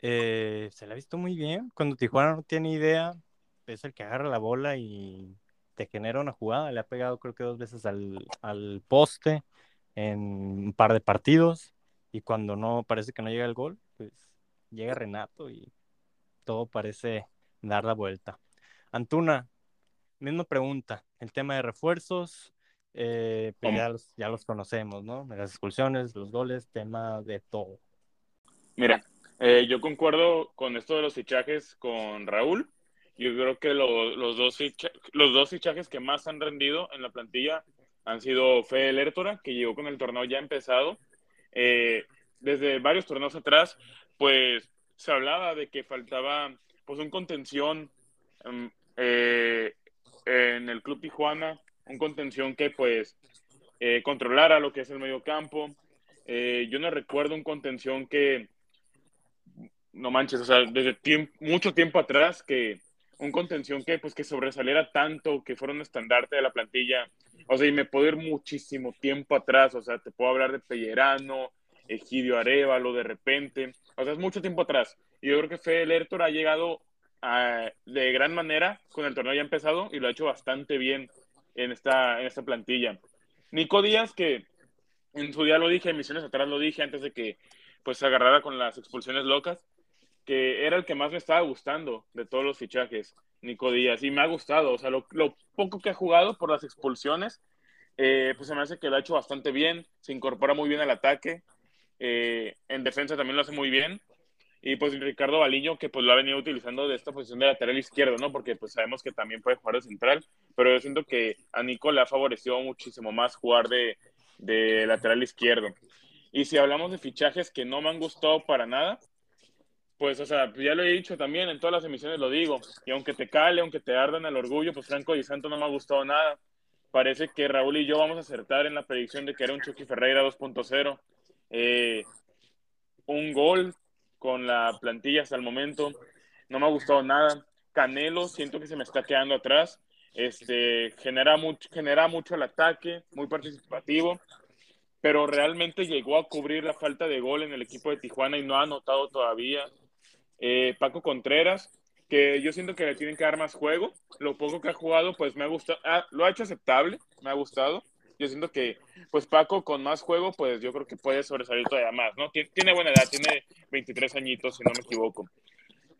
eh, se le ha visto muy bien. Cuando Tijuana no tiene idea, es el que agarra la bola y te genera una jugada. Le ha pegado creo que dos veces al, al poste en un par de partidos y cuando no parece que no llega el gol, pues llega Renato y todo parece dar la vuelta. Antuna, misma pregunta, el tema de refuerzos, eh, pues ya los, ya los conocemos, ¿no? Las expulsiones, los goles, tema de todo. Mira, eh, yo concuerdo con esto de los fichajes con Raúl. Yo creo que los, dos los dos fichajes que más han rendido en la plantilla han sido Fede Lertora, que llegó con el torneo ya empezado. Eh, desde varios torneos atrás, pues se hablaba de que faltaba pues un contención mm, en el Club Tijuana un contención que pues eh, controlara lo que es el medio campo. Eh, yo no recuerdo un contención que, no manches, o sea, desde mucho tiempo atrás, que un contención que pues que sobresaliera tanto, que fuera un estandarte de la plantilla. O sea, y me puedo ir muchísimo tiempo atrás, o sea, te puedo hablar de Pellerano, Egidio Arevalo de repente, o sea, es mucho tiempo atrás. Y yo creo que Fede Lertor ha llegado a, de gran manera con el torneo ya empezado y lo ha hecho bastante bien en esta, en esta plantilla. Nico Díaz, que en su día lo dije, en misiones atrás lo dije antes de que pues se agarrara con las expulsiones locas, que era el que más me estaba gustando de todos los fichajes, Nico Díaz, y me ha gustado, o sea, lo, poco que ha jugado por las expulsiones, eh, pues se me hace que lo ha hecho bastante bien, se incorpora muy bien al ataque, eh, en defensa también lo hace muy bien, y pues Ricardo Baliño, que pues lo ha venido utilizando de esta posición de lateral izquierdo, ¿no? Porque pues sabemos que también puede jugar de central, pero yo siento que a Nico le ha favorecido muchísimo más jugar de, lateral izquierdo. Y si hablamos de fichajes que no me han gustado para nada, pues, o sea, ya lo he dicho también, en todas las emisiones lo digo, y aunque te cale, aunque te ardan el orgullo, pues Franco Di Santo no me ha gustado nada. Parece que Raúl y yo vamos a acertar en la predicción de que era un Chucky Ferreira 2.0. Eh, un gol con la plantilla hasta el momento, no me ha gustado nada. Canelo, siento que se me está quedando atrás. Este, genera, mucho, genera mucho el ataque, muy participativo, pero realmente llegó a cubrir la falta de gol en el equipo de Tijuana y no ha anotado todavía. Eh, Paco Contreras, que yo siento que le tienen que dar más juego. Lo poco que ha jugado, pues me ha gustado. Ah, lo ha hecho aceptable, me ha gustado. Yo siento que, pues Paco con más juego, pues yo creo que puede sobresalir todavía más, ¿no? Tiene, buena edad, tiene 23 añitos, si no me equivoco.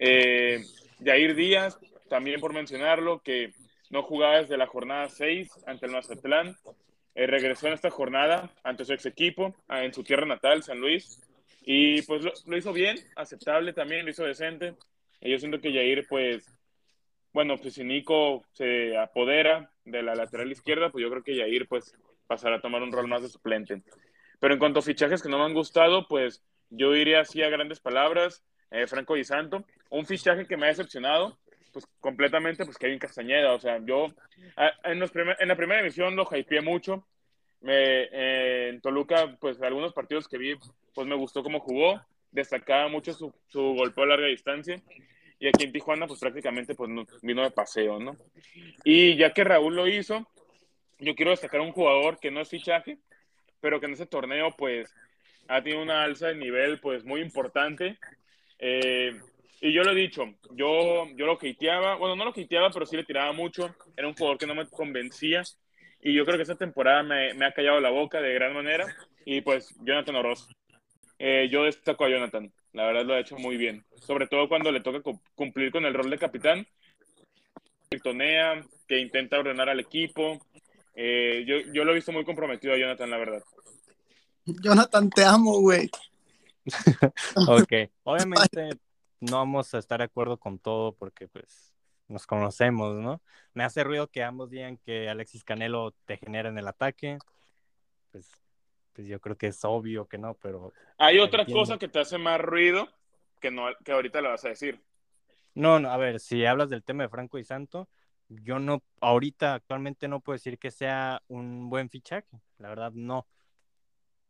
Eh, Jair Díaz, también por mencionarlo, que no jugaba desde la jornada 6 ante el Mazatlán. Eh, regresó en esta jornada ante su ex equipo, en su tierra natal, San Luis. Y pues lo, hizo bien, aceptable también, lo hizo decente. Y yo siento que Jair, pues, bueno, pues si Nico se apodera de la lateral izquierda, pues yo creo que Jair, pues, pasará a tomar un rol más de suplente. Pero en cuanto a fichajes que no me han gustado, pues yo iría así a grandes palabras. Eh, Franco Di Santo, un fichaje que me ha decepcionado, pues completamente, pues Kevin Castañeda. O sea, yo en, en la primera emisión lo hypeé mucho. Me, eh, en Toluca, pues algunos partidos que vi, pues me gustó cómo jugó. Destacaba mucho su, su golpeo a larga distancia. Y aquí en Tijuana, pues prácticamente pues, vino de paseo, ¿no? Y ya que Raúl lo hizo, yo quiero destacar un jugador que no es fichaje, pero que en ese torneo, pues, ha tenido una alza de nivel, pues, muy importante. Eh, y yo lo he dicho, yo, yo lo hateaba, bueno, no lo hateaba, pero sí le tiraba mucho. Era un jugador que no me convencía. Y yo creo que esta temporada me, me ha callado la boca de gran manera. Y pues, Jonathan Oroz. Eh, yo destaco a Jonathan. La verdad lo ha hecho muy bien. Sobre todo cuando le toca cumplir con el rol de capitán. Que tonea, que intenta ordenar al equipo. Eh, yo, yo lo he visto muy comprometido a Jonathan, la verdad. Jonathan, te amo, güey. [LAUGHS] ok, [LAUGHS] obviamente no vamos a estar de acuerdo con todo porque pues nos conocemos, ¿no? Me hace ruido que ambos digan que Alexis Canelo te genera en el ataque. Pues, pues yo creo que es obvio que no, pero... Hay otra cosa que te hace más ruido que, no, que ahorita le vas a decir. No, no, a ver, si hablas del tema de Franco y Santo, yo no, ahorita actualmente no puedo decir que sea un buen fichaje, la verdad no.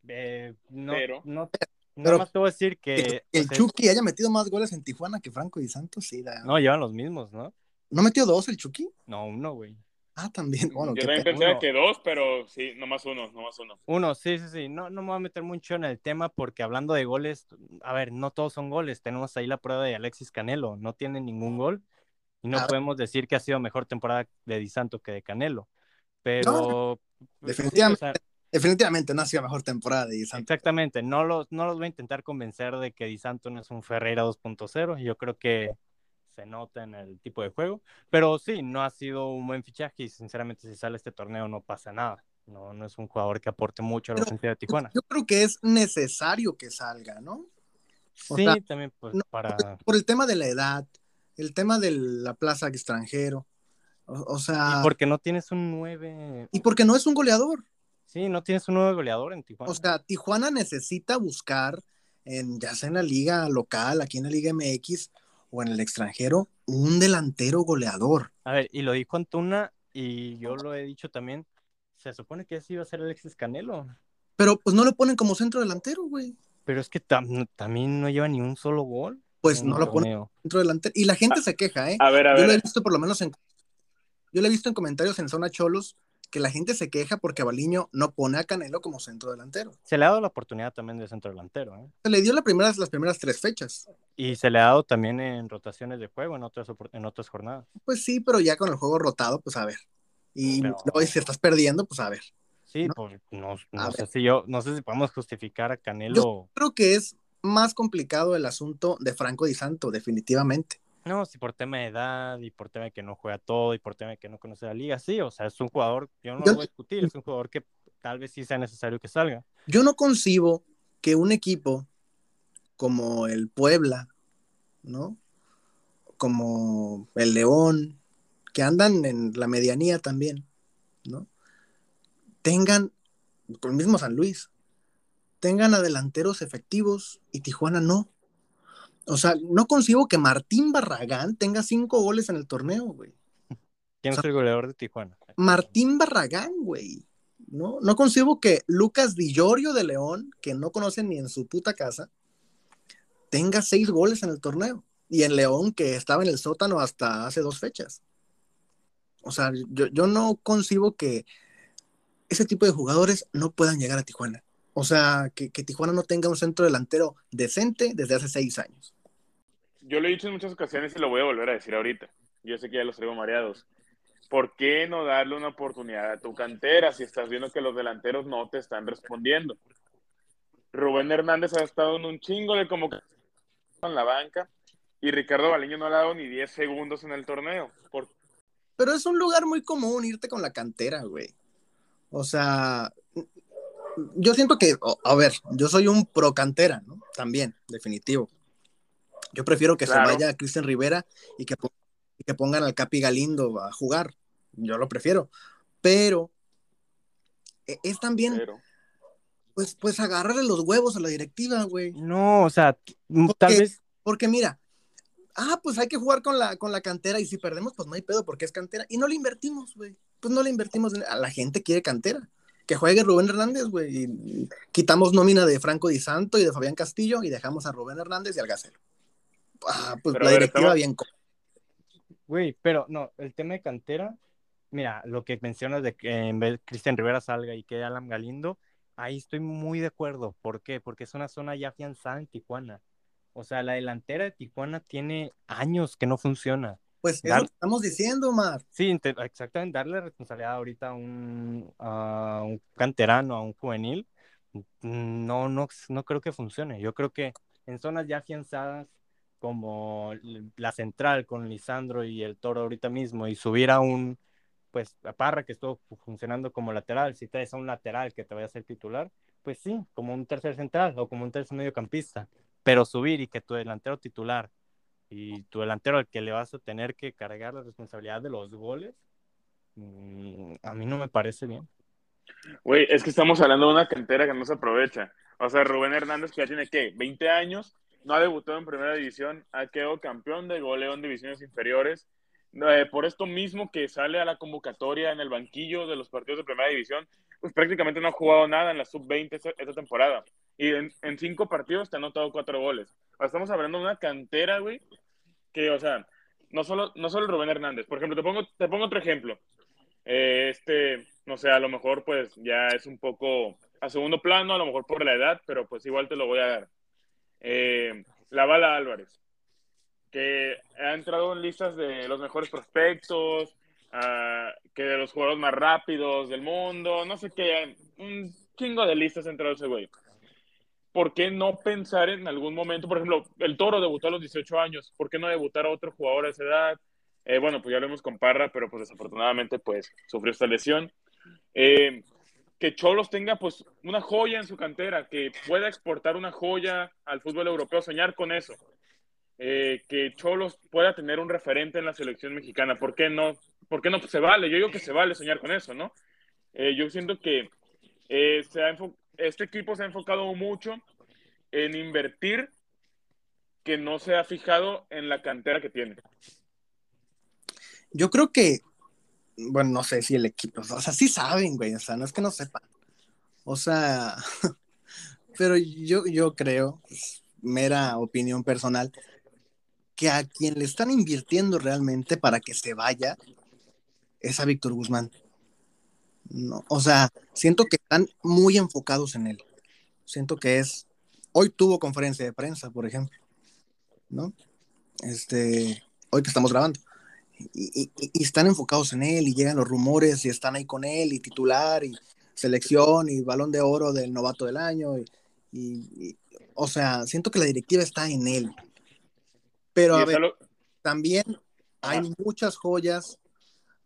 Eh, no, pero, no, Nada más te voy a decir que. el Chucky haya metido más goles en Tijuana que Franco y Santos, sí. No, llevan los mismos, ¿no? ¿No metió dos el Chucky? No, uno, güey. Ah, también. Bueno, Yo también pensé que dos, pero sí, nomás uno, nomás uno. Uno, sí, sí, sí. No, no me voy a meter mucho en el tema porque hablando de goles, a ver, no todos son goles. Tenemos ahí la prueba de Alexis Canelo. No tiene ningún gol y no podemos decir que ha sido mejor temporada de Di Santo que de Canelo. Pero. Pues, definitivamente definitivamente no ha sido mejor temporada de Di Santo. Exactamente, no los, no los voy a intentar convencer de que Di Santo no es un Ferreira 2.0, yo creo que se nota en el tipo de juego, pero sí, no ha sido un buen fichaje y sinceramente si sale este torneo no pasa nada. No, no es un jugador que aporte mucho a la ofensiva de Tijuana. Yo creo que es necesario que salga, ¿no? sí, también pues, para... Por el tema de la edad, el tema de la plaza extranjero, o, sea... Y porque no tienes un 9... Y porque no es un goleador. Sí, no tienes un nuevo goleador en Tijuana. O sea, Tijuana necesita buscar, en, ya sea en la liga local, aquí en la Liga MX o en el extranjero, un delantero goleador. A ver, y lo dijo Antuna y yo lo he dicho también, se supone que ese iba a ser Alexis Canelo. Pero pues no lo ponen como centro delantero, güey. Pero es que también no lleva ni un solo gol. Pues no lo ponen centro delantero. Y la gente ah, se queja, ¿eh? A ver, a ver. Yo lo he visto por lo menos en... Yo lo he visto en comentarios en Zona Cholos que la gente se queja porque Baliño no pone a Canelo como centro delantero. Se le ha dado la oportunidad también de centro delantero. ¿eh? Se le dio las primeras, las primeras tres fechas. Y se le ha dado también en rotaciones de juego en otras, en otras jornadas. Pues sí, pero ya con el juego rotado, pues a ver. Y si estás perdiendo, pues a ver. Sí, pues no, sé si yo, no sé si podemos justificar a Canelo. Yo creo que es más complicado el asunto de Franco Di Santo, definitivamente. No, sí, por tema de edad y por tema de que no juega todo y por tema de que no conoce la liga, sí, o sea, es un jugador, yo no lo voy a discutir, es un jugador que tal vez sí sea necesario que salga. Yo no concibo que un equipo como el Puebla, ¿no? Como el León, que andan en la medianía también, ¿no? Tengan, por el mismo San Luis, tengan a delanteros efectivos y Tijuana no. O sea, no consigo que Martín Barragán tenga cinco goles en el torneo, güey. ¿Quién es el goleador de Tijuana? Martín Barragán, güey. ¿no? No consigo que Lucas Villorio de León, que no conocen ni en su puta casa, tenga seis goles en el torneo. Y en León, que estaba en el sótano hasta hace dos fechas. O sea, yo, yo no concibo que ese tipo de jugadores no puedan llegar a Tijuana. O sea, que, que, Tijuana no tenga un centro delantero decente desde hace seis años. Yo lo he dicho en muchas ocasiones y lo voy a volver a decir ahorita. Yo sé que ya los traigo mareados. ¿por qué no darle una oportunidad a tu cantera si estás viendo que los delanteros no te están respondiendo? Rubén Hernández ha estado en un chingo de como en la banca y Ricardo Baliño no ha dado ni 10 segundos en el torneo. Pero es un lugar muy común irte con la cantera, güey. O sea, yo siento que, a ver, yo soy un pro cantera, ¿no? También, definitivo. Yo prefiero que se vaya Cristian Rivera y que, y que pongan al Capi Galindo a jugar yo lo prefiero, pero e, es también, pues, pues agarrarle los huevos a la directiva, güey. No, o sea, tal vez. Porque mira, ah, pues hay que jugar con la, con la cantera y si perdemos, pues no hay pedo porque es cantera. Y no le invertimos, güey. Pues no le invertimos. A la gente quiere cantera. Que juegue Rubén Hernández, güey. Y quitamos nómina de Franco Di Santo y de Fabián Castillo y dejamos a Rubén Hernández y al Gacero. Ah, pues la directiva bien. Güey, pero no, el tema de cantera Mira, lo que mencionas de que en vez Cristian Rivera salga y quede Alan Galindo, ahí estoy muy de acuerdo. ¿Por qué? Porque es una zona ya afianzada en Tijuana. O sea, la delantera de Tijuana tiene años que no funciona. Pues eso estamos diciendo, Mar. Sí, exactamente, darle responsabilidad ahorita a un, a un canterano, a un juvenil, no, no, no creo que funcione. Yo creo que en zonas ya afianzadas como la central con Lisandro y el Toro ahorita mismo y subir a un pues a Parra que estuvo funcionando como lateral, si traes a un lateral que te vaya a ser titular, pues sí, como un tercer central o como un tercer mediocampista, pero subir y que tu delantero titular y tu delantero al que le vas a tener que cargar la responsabilidad de los goles, mm, a mí no me parece bien. Güey, es que estamos hablando de una cantera que no se aprovecha. O sea, Rubén Hernández, que ya tiene, ¿qué? 20 años, no ha debutado en primera división, ha quedado campeón de goleo en divisiones inferiores, eh, por esto mismo que sale a la convocatoria en el banquillo de los partidos de primera división, pues prácticamente no ha jugado nada en la sub-20 esta, temporada. Y en, cinco partidos te ha anotado cuatro goles. estamos hablando de una cantera, güey, que, o sea, no solo, no solo Rubén Hernández. Por ejemplo, te pongo, te pongo otro ejemplo. Eh, este, no sé, a lo mejor pues ya es un poco a segundo plano, a lo mejor por la edad, pero pues igual te lo voy a dar. Eh, la Bala Álvarez que ha entrado en listas de los mejores prospectos, uh, que de los jugadores más rápidos del mundo, no sé qué, un chingo de listas ha entrado ese güey. ¿Por qué no pensar en algún momento, por ejemplo, el Toro debutó a los 18 años, ¿por qué no debutar a otro jugador a esa edad? Eh, bueno, pues ya lo hemos con Parra, pero pues desafortunadamente pues sufrió esta lesión. Eh, que Cholos tenga pues una joya en su cantera, que pueda exportar una joya al fútbol europeo, soñar con eso. Eh, que Cholos pueda tener un referente en la selección mexicana. ¿Por qué no? ¿Por qué no se vale? Yo digo que se vale soñar con eso, ¿no? Eh, yo siento que eh, este equipo se ha enfocado mucho en invertir que no se ha fijado en la cantera que tiene. Yo creo que, bueno, no sé si el equipo, o sea, sí saben, güey, o sea, no es que no sepan. O sea, [LAUGHS] pero yo, yo creo, mera opinión personal, que a quien le están invirtiendo realmente para que se vaya es a Víctor Guzmán. No, o sea, siento que están muy enfocados en él. Siento que es. Hoy tuvo conferencia de prensa, por ejemplo. ¿No? Este. Hoy que estamos grabando. Y, están enfocados en él y llegan los rumores y están ahí con él y titular y selección y balón de oro del novato del año. y o sea, siento que la directiva está en él. Pero a ver, también hay muchas joyas.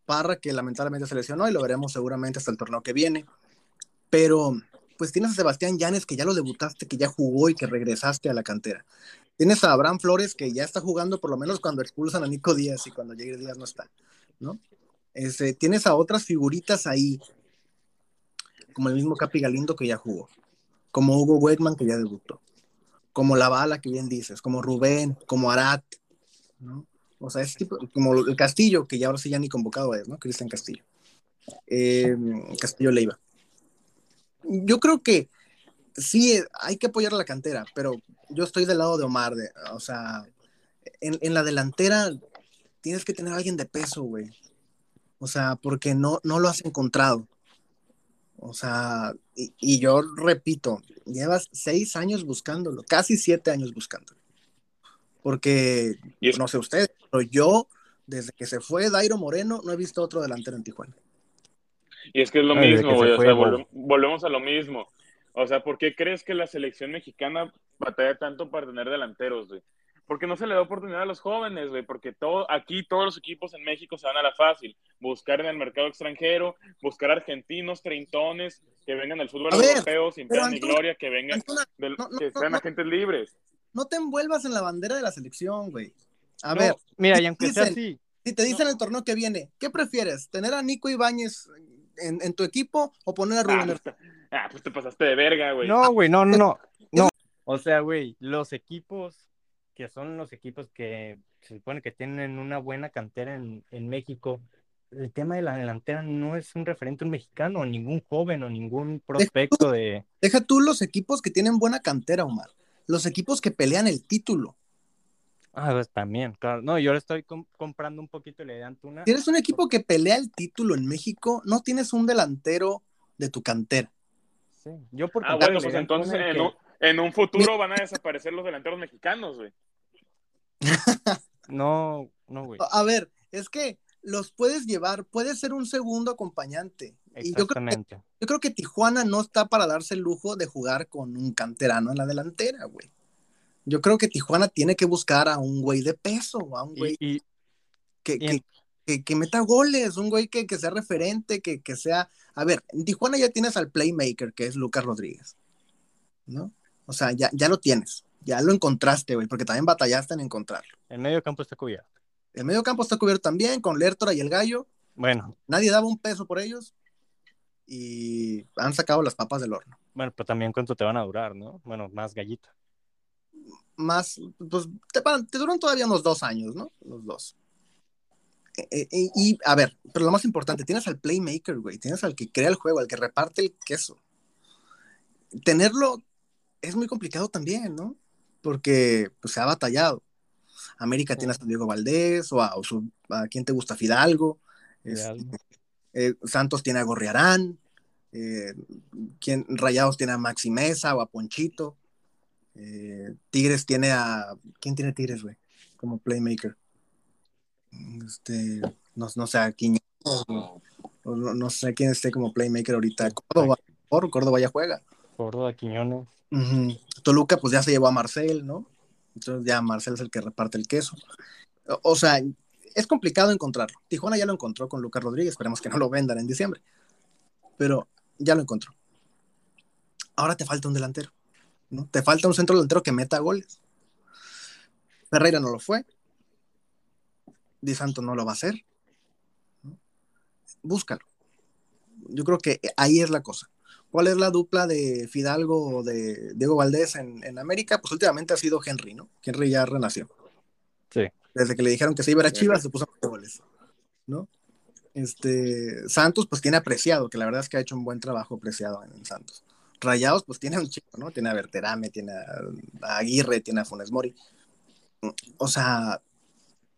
Parra que lamentablemente se lesionó y lo veremos seguramente hasta el torneo que viene. Pero pues tienes a Sebastián Llanes que ya lo debutaste, que ya jugó y que regresaste a la cantera. Tienes a Abraham Flores que ya está jugando por lo menos cuando expulsan a Nico Díaz y cuando Jair Díaz no está, ¿no? Este, tienes a otras figuritas ahí, como el mismo Capi Galindo que ya jugó, como Hugo Wegman que ya debutó. como la bala que bien dices, como Rubén, como Arat, ¿no? O sea, ese tipo, como el Castillo, que ya ahora sí ya ni convocado es, ¿no? Cristian Castillo. Eh, Castillo Leiva. Yo creo que sí, hay que apoyar a la cantera, pero yo estoy del lado de Omar, de, o sea, en, en, la delantera tienes que tener a alguien de peso, güey. O sea, porque no, no lo has encontrado. O sea, y, y, yo repito, llevas seis años buscándolo, casi siete años buscándolo. Porque, no sé ustedes, pero yo, desde que se fue Dairo Moreno, no he visto otro delantero en Tijuana. Y es que es lo Ay, mismo, güey, o sea, volvemos, volvemos a lo mismo. O sea, ¿por qué crees que la selección mexicana batalla tanto para tener delanteros, güey? Porque no se le da oportunidad a los jóvenes, güey, porque todo, aquí todos los equipos en México se van a la fácil. Buscar en el mercado extranjero, buscar argentinos, treintones, que vengan del fútbol ver, europeo sin pena ni gloria, que vengan, Antuna, del- no, no, que sean no. agentes libres. No te envuelvas en la bandera de la selección, güey. A No, ver, mira, y aunque sea así, si te dicen el torneo que viene, ¿qué prefieres? ¿Tener a Nico Ibáñez en, en tu equipo o poner a Ah, Rubén pues, te, ah, pues te pasaste de verga, güey. No, güey, no, no, no. [LAUGHS] no. O sea, güey, los equipos que son los equipos que se supone que tienen una buena cantera en, en México, el tema de la delantera no es un referente un mexicano, ningún joven o ningún prospecto de... Deja tú los equipos que tienen buena cantera, Omar. Los equipos que pelean el título. Ah, pues también, claro. No, yo le estoy com- comprando un poquito la idea de Antuna. Si eres un equipo que pelea el título en México, no tienes un delantero de tu cantera. Sí. Yo por Ah, bueno, pues entonces en que- un, en un futuro van a desaparecer los delanteros mexicanos, güey. [LAUGHS] No, no, güey. A ver, es que los puedes llevar, puedes ser un segundo acompañante. Y yo creo, que, Exactamente. yo creo que Tijuana no está para darse el lujo de jugar con un canterano en la delantera, güey. Yo creo que Tijuana tiene que buscar a un güey de peso, a un güey Y, y que, y que, en- que, que meta goles, un güey que, que sea referente, que, que sea... A ver, en Tijuana ya tienes al playmaker, que es Lucas Rodríguez, ¿no? O sea, ya, ya lo tienes, ya lo encontraste, güey, porque también batallaste en encontrarlo. el medio campo está cubierto. El medio campo está cubierto también con Lertora y el Gallo, Bueno, nadie daba un peso por ellos y han sacado las papas del horno. bueno, pero también cuánto te van a durar, ¿no? Bueno, más gallito. Más, pues te, duran todavía unos dos años, ¿no? Los dos. Eh, eh, y a ver, pero lo más importante, tienes al playmaker, güey, tienes al que crea el juego, al que reparte el queso. Tenerlo es muy complicado también, ¿no? Porque pues, se ha batallado. América Sí. tiene a San Diego Valdés, o a, o su- a quién te gusta Fidalgo. Este, eh, Santos tiene a Gorriarán, eh, ¿quién- Rayados tiene a Maxi Mesa o a Ponchito, eh, Tigres tiene a... ¿Quién tiene Tigres, güey? Como playmaker. Este, no, no sé, a Quiñones, o- o no, no sé quién esté como playmaker ahorita. Córdoba, por Córdoba ya juega. Córdoba, Quiñones. Toluca pues ya se llevó a Marcel, ¿no? Entonces ya Marcel es el que reparte el queso. O, o sea, es complicado encontrarlo. Tijuana ya lo encontró con Lucas Rodríguez, esperemos que no lo vendan en diciembre. Pero ya lo encontró. Ahora te falta un delantero, ¿no? Te falta un centro delantero que meta goles. Ferreira no lo fue. Di Santo no lo va a hacer. ¿no? Búscalo. Yo creo que ahí es la cosa. ¿Cuál es la dupla de Fidalgo o de Diego Valdés en, en América? Pues últimamente ha sido Henry, ¿no? Henry ya renació. Sí. Desde que le dijeron que se iba a Chivas, se puso a goles, ¿no? Este, Santos, pues tiene apreciado, que la verdad es que ha hecho un buen trabajo apreciado en, en Santos. Rayados, pues tiene un chico, ¿no? Tiene a Berterame, tiene a, Aguirre, tiene a Funes Mori. O sea,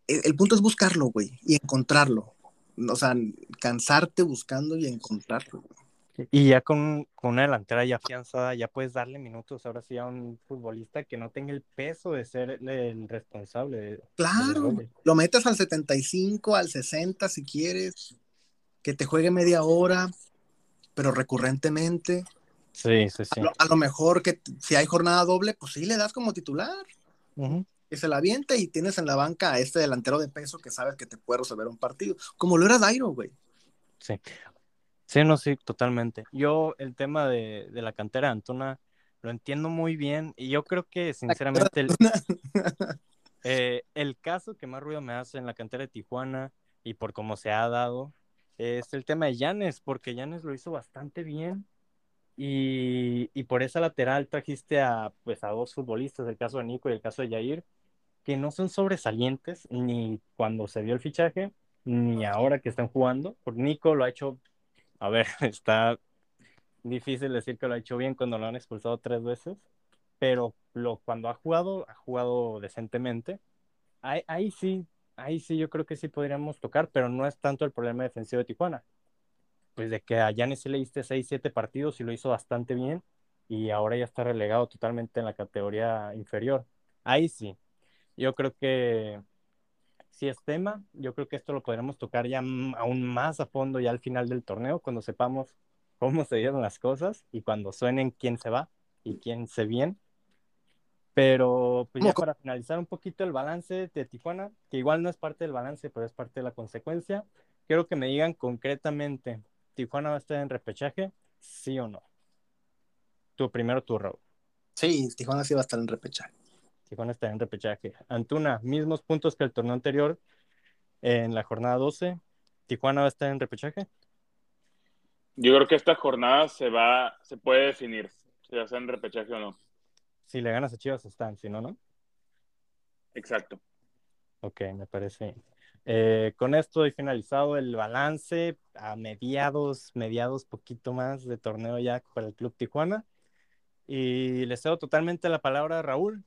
el, el punto es buscarlo, güey, y encontrarlo. O sea, cansarte buscando y encontrarlo. güey. Y ya con, con una delantera ya afianzada, ya puedes darle minutos ahora sí a un futbolista que no tenga el peso de ser el, responsable. de- Claro, lo metes al 75, al 60 si quieres, que te juegue media hora, pero recurrentemente. Sí, sí, sí. A, lo, a lo mejor que si hay jornada doble, pues sí le das como titular, Ujú. que se la aviente y tienes en la banca a este delantero de peso que sabes que te puede resolver un partido, como lo era Dairo, güey. Sí. Sí, no, sí, totalmente. Yo el tema de, de la cantera de Antuna lo entiendo muy bien y yo creo que sinceramente el, [LAUGHS] eh, el caso que más ruido me hace en la cantera de Tijuana y por cómo se ha dado es el tema de Llanes, porque Llanes lo hizo bastante bien Y, y por esa lateral trajiste a, pues, a dos futbolistas, el caso de Nico y el caso de Jair, que no son sobresalientes ni cuando se dio el fichaje, ni ahora que están jugando. Por Nico lo ha hecho, a ver, [LAUGHS] está difícil decir que lo ha hecho bien cuando lo han expulsado tres veces, pero lo, cuando ha jugado, ha jugado decentemente. Ahí, ahí sí, ahí sí yo creo que sí podríamos tocar, pero no es tanto el problema defensivo de Tijuana. Pues de que a Yanis le diste 6, 7 partidos y lo hizo bastante bien y ahora ya está relegado totalmente en la categoría inferior. Ahí sí. Yo creo que si es tema, yo creo que esto lo podremos tocar ya aún más a fondo ya al final del torneo, cuando sepamos cómo se dieron las cosas y cuando suenen quién se va y quién se viene. Pero pues ya para finalizar un poquito el balance de Tijuana, que igual no es parte del balance, pero es parte de la consecuencia, quiero que me digan concretamente, ¿Tijuana va a estar en repechaje? ¿Sí o no? Tu primero tu Raúl. Sí, Tijuana sí va a estar en repechaje. Tijuana está en repechaje. Antuna, mismos puntos que el torneo anterior en la jornada 12. ¿Tijuana va a estar en repechaje? Yo creo que esta jornada se va, se puede definir si va a estar en repechaje o no. Si le ganas a Chivas están, si no, no. Exacto. Ok, me parece. Eh, con esto he finalizado el balance a mediados, mediados, poquito más de torneo ya para el Club Tijuana. Y le cedo totalmente la palabra a Raúl.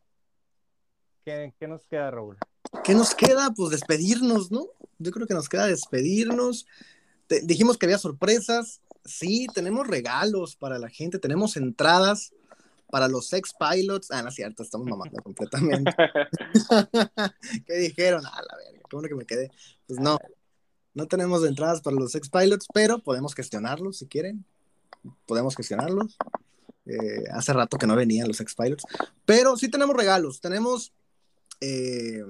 ¿Qué, ¿Qué, nos queda, Raúl? ¿Qué nos queda? Pues despedirnos, ¿no? Yo creo que nos queda despedirnos. Te, dijimos que había sorpresas. Sí, tenemos regalos para la gente, tenemos entradas para los ex pilots. Ah, no es cierto, estamos mamando [LAUGHS] completamente. [LAUGHS] ¿Qué dijeron? Ah, la verga, qué bueno que me quedé. Pues no, no tenemos entradas para los ex pilots, pero podemos gestionarlos si quieren. Podemos gestionarlos. Eh, hace rato que no venían los ex pilots, pero sí tenemos regalos. Tenemos eh,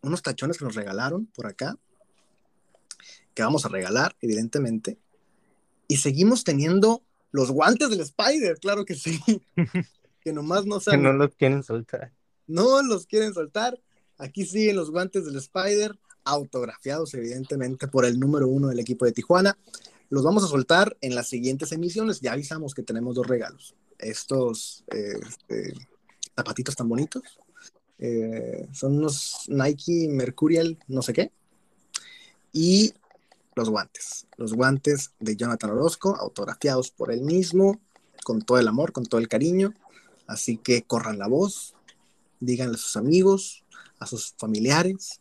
unos tachones que nos regalaron por acá, que vamos a regalar, evidentemente. Y seguimos teniendo los guantes del Spider, claro que sí. [LAUGHS] que nomás no saben. Que no los quieren soltar. No los quieren soltar. Aquí siguen los guantes del Spider, autografiados evidentemente por el número uno del equipo de Tijuana. Los vamos a soltar en las siguientes emisiones. Ya avisamos que tenemos dos regalos. Estos este, zapatitos tan bonitos. Eh, son unos Nike Mercurial, no sé qué. Y los guantes. Los guantes de Jonathan Orozco, autografiados por él mismo, con todo el amor, con todo el cariño. Así que corran la voz, díganle a sus amigos, a sus familiares,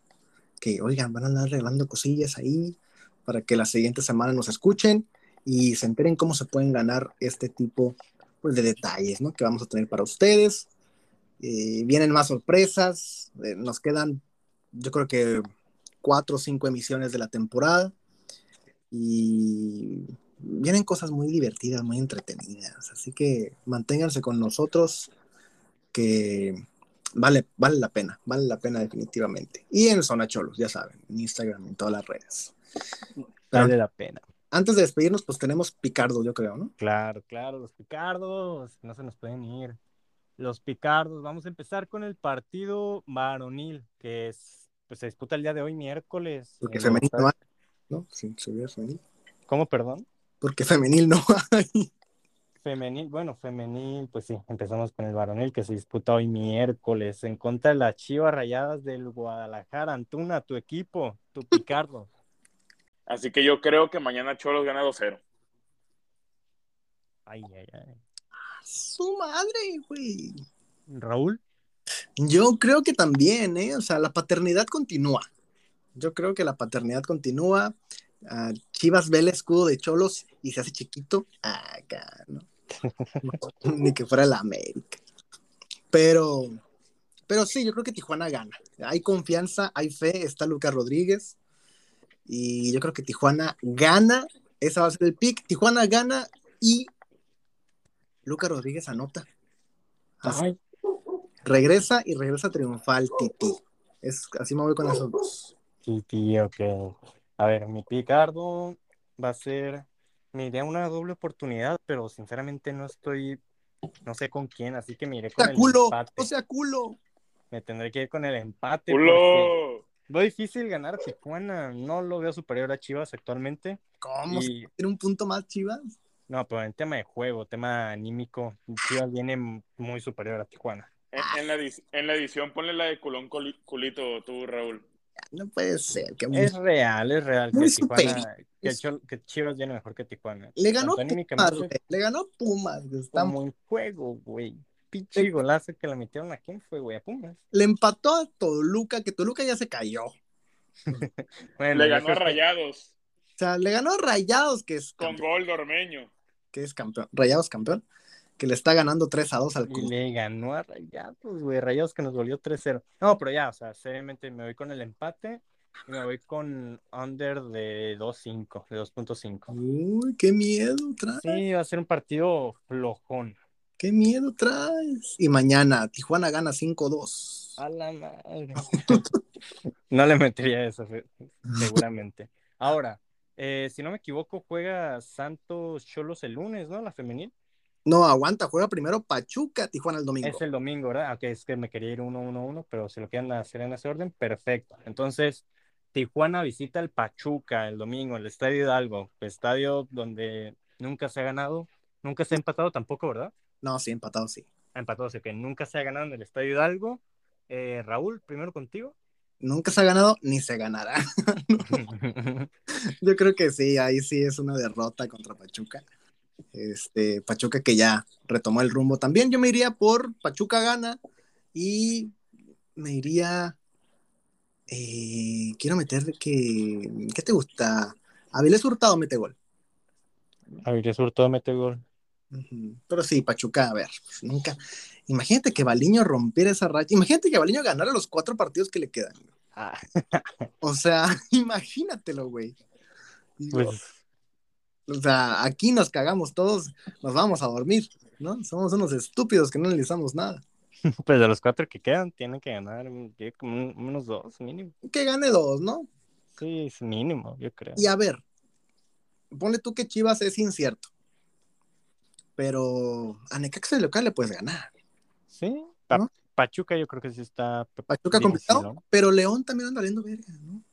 que oigan, van a andar arreglando cosillas ahí para que la siguiente semana nos escuchen y se enteren cómo se pueden ganar este tipo pues, de detalles ¿no? que vamos a tener para ustedes. Eh, vienen más sorpresas, eh, nos quedan yo creo que cuatro o cinco emisiones de la temporada y vienen cosas muy divertidas, muy entretenidas. Así que manténganse con nosotros, que vale, vale la pena, vale la pena definitivamente. Y en Zona Cholos, ya saben, en Instagram, en todas las redes. Vale la pena. Antes de despedirnos, pues tenemos Picardo, yo creo, ¿no? Claro, claro, los Picardos, no se nos pueden ir. Los Picardos, vamos a empezar con el partido varonil, que es, pues se disputa el día de hoy, miércoles. Porque femenino ¿no? Sin femenil. ¿Cómo, perdón? Porque femenil no [LAUGHS] hay. Femenil, bueno, femenil, pues sí, empezamos con el varonil que se disputa hoy miércoles en contra de las Chivas Rayadas del Guadalajara. Antuna, tu equipo, tu Picardo. Así que yo creo que mañana Cholos gana 2-0. Ay, ay, ay. Su madre, güey. Raúl. Yo creo que también, ¿eh? O sea, la paternidad continúa. Yo creo que la paternidad continúa. Chivas ve el escudo de Cholos y se hace chiquito. Acá, ¿no? [LAUGHS] Ni que fuera la América. Pero, pero sí, yo creo que Tijuana gana. Hay confianza, hay fe, está Lucas Rodríguez. Y yo creo que Tijuana gana. Esa va a ser el pick. Tijuana gana y Lucas Rodríguez anota. Regresa y regresa triunfal Titi. Es, así me voy con esos dos. Titi, ok. A ver, mi Picardo va a ser, me iré a una doble oportunidad, pero sinceramente no estoy, no sé con quién, así que me iré con el culo, empate. O sea, culo. Me tendré que ir con el empate. ¡Culo! Veo difícil ganar a Tijuana, no lo veo superior a Chivas actualmente. ¿Cómo? ¿Tiene un punto más Chivas? No, pero en tema de juego, tema anímico, Chivas viene muy superior a Tijuana. En, en la, en la edición ponle la de culón culito tú, Raúl. No puede ser. Que Es real, es real que Muy Tijuana, que, Chivas viene mejor que Tijuana. Le ganó Pumas, güey. Le ganó Pumas. güey. Está- como en juego, güey. Pinche golazo que le metieron a quién fue, güey, a Pumas. Le empató a Toluca, que Toluca ya se cayó. O [LAUGHS] Bueno, Le ganó a Rayados sea, le ganó a Rayados, que es con gol de Ormeño. Que es campeón. Rayados campeón. Que le está ganando 3 a 2 al Y Cruz. le ganó a Rayados, güey. Rayados que nos volvió 3-0. No, pero ya, o sea, seriamente me voy con el empate y me voy con under de 2.5, de 2.5. Uy, qué miedo traes. Sí, va a ser un partido flojón. Qué miedo traes. Y mañana, Tijuana gana 5-2. A la madre. [LAUGHS] No le metería eso, seguramente. Ahora, eh, si no me equivoco, juega Santos Cholos el lunes, ¿no? La femenil. No, aguanta, juega primero Pachuca, Tijuana el domingo. Es el domingo, ¿verdad? Aunque es que me quería ir 1-1-1, pero si lo quieren hacer en ese orden, perfecto. Entonces, Tijuana visita el Pachuca el domingo, el Estadio Hidalgo, estadio donde nunca se ha ganado, nunca se ha empatado tampoco, ¿verdad? No, sí, empatado, sí. Empatado, así que nunca se ha ganado en el Estadio Hidalgo. Eh, Raúl, primero contigo. Nunca se ha ganado ni se ganará. [LAUGHS] [LAUGHS] Yo creo que sí, ahí sí es una derrota contra Pachuca. Este, Pachuca que ya retomó el rumbo también. Yo me iría por Pachuca gana y me iría. eh, quiero meter que. ¿Qué te gusta? Avilés Hurtado mete gol. Avilés Hurtado mete gol. Pero sí, Pachuca, a ver, pues nunca. Imagínate que Baliño rompiera esa racha. Imagínate que Baliño ganara los cuatro partidos que le quedan. Ah, O sea, [LAUGHS] imagínatelo, güey. Pues O sea, aquí nos cagamos todos, nos vamos a dormir, ¿no? Somos unos estúpidos que no analizamos nada. [LAUGHS] Pues de los cuatro que quedan, tienen que ganar como unos dos, mínimo. Que gane dos, ¿no? Sí, es mínimo, yo creo. Y a ver, ponle tú que Chivas es incierto, pero a Necaxa de local le puedes ganar. Sí, Pa- ¿No? Pachuca yo creo que sí está. Pachuca complicado, pero León también anda valiendo verga, ¿no?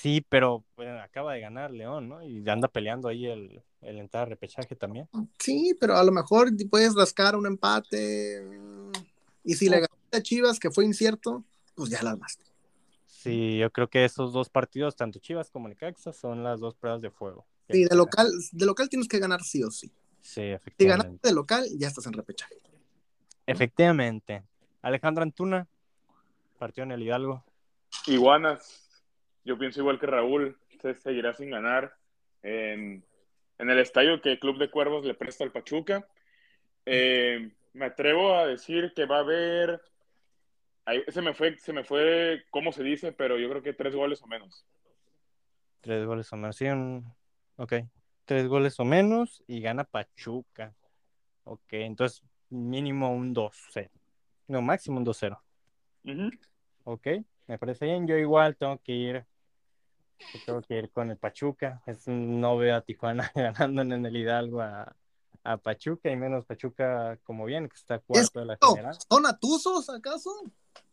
Sí, pero bueno, acaba de ganar León, ¿no? Y anda peleando ahí el, el entrar a repechaje también. Sí, pero a lo mejor puedes rascar un empate. mm, Y si le ganaste a Chivas, que fue incierto, pues ya la armaste. Sí, yo creo que esos dos partidos, tanto Chivas como Necaxa, son las dos pruebas de fuego. Sí, de local, de local tienes que ganar sí o sí. Sí, Si efectivamente. ganaste de local, ya estás en repechaje. Efectivamente. Alejandro Antuna, partido en el Hidalgo. Iguanas, yo pienso igual que Raúl, se seguirá sin ganar en, en el estadio que el Club de Cuervos le presta al Pachuca. Eh, me atrevo a decir que va a haber, ahí se me fue, se me fue cómo se dice, pero yo creo que tres goles o menos. Tres goles o menos. Sí, un- ok. Tres goles o menos y gana Pachuca. Ok, entonces mínimo un 2-0. No, máximo un 2-0. Ujú. Ok, me parece bien. Yo igual tengo que ir. Yo Tengo que ir con el Pachuca. Es, no veo a Tijuana [LAUGHS] ganando en el Hidalgo a, a Pachuca y menos Pachuca como bien, que está cuarto de la No, general. ¿Son atusos acaso?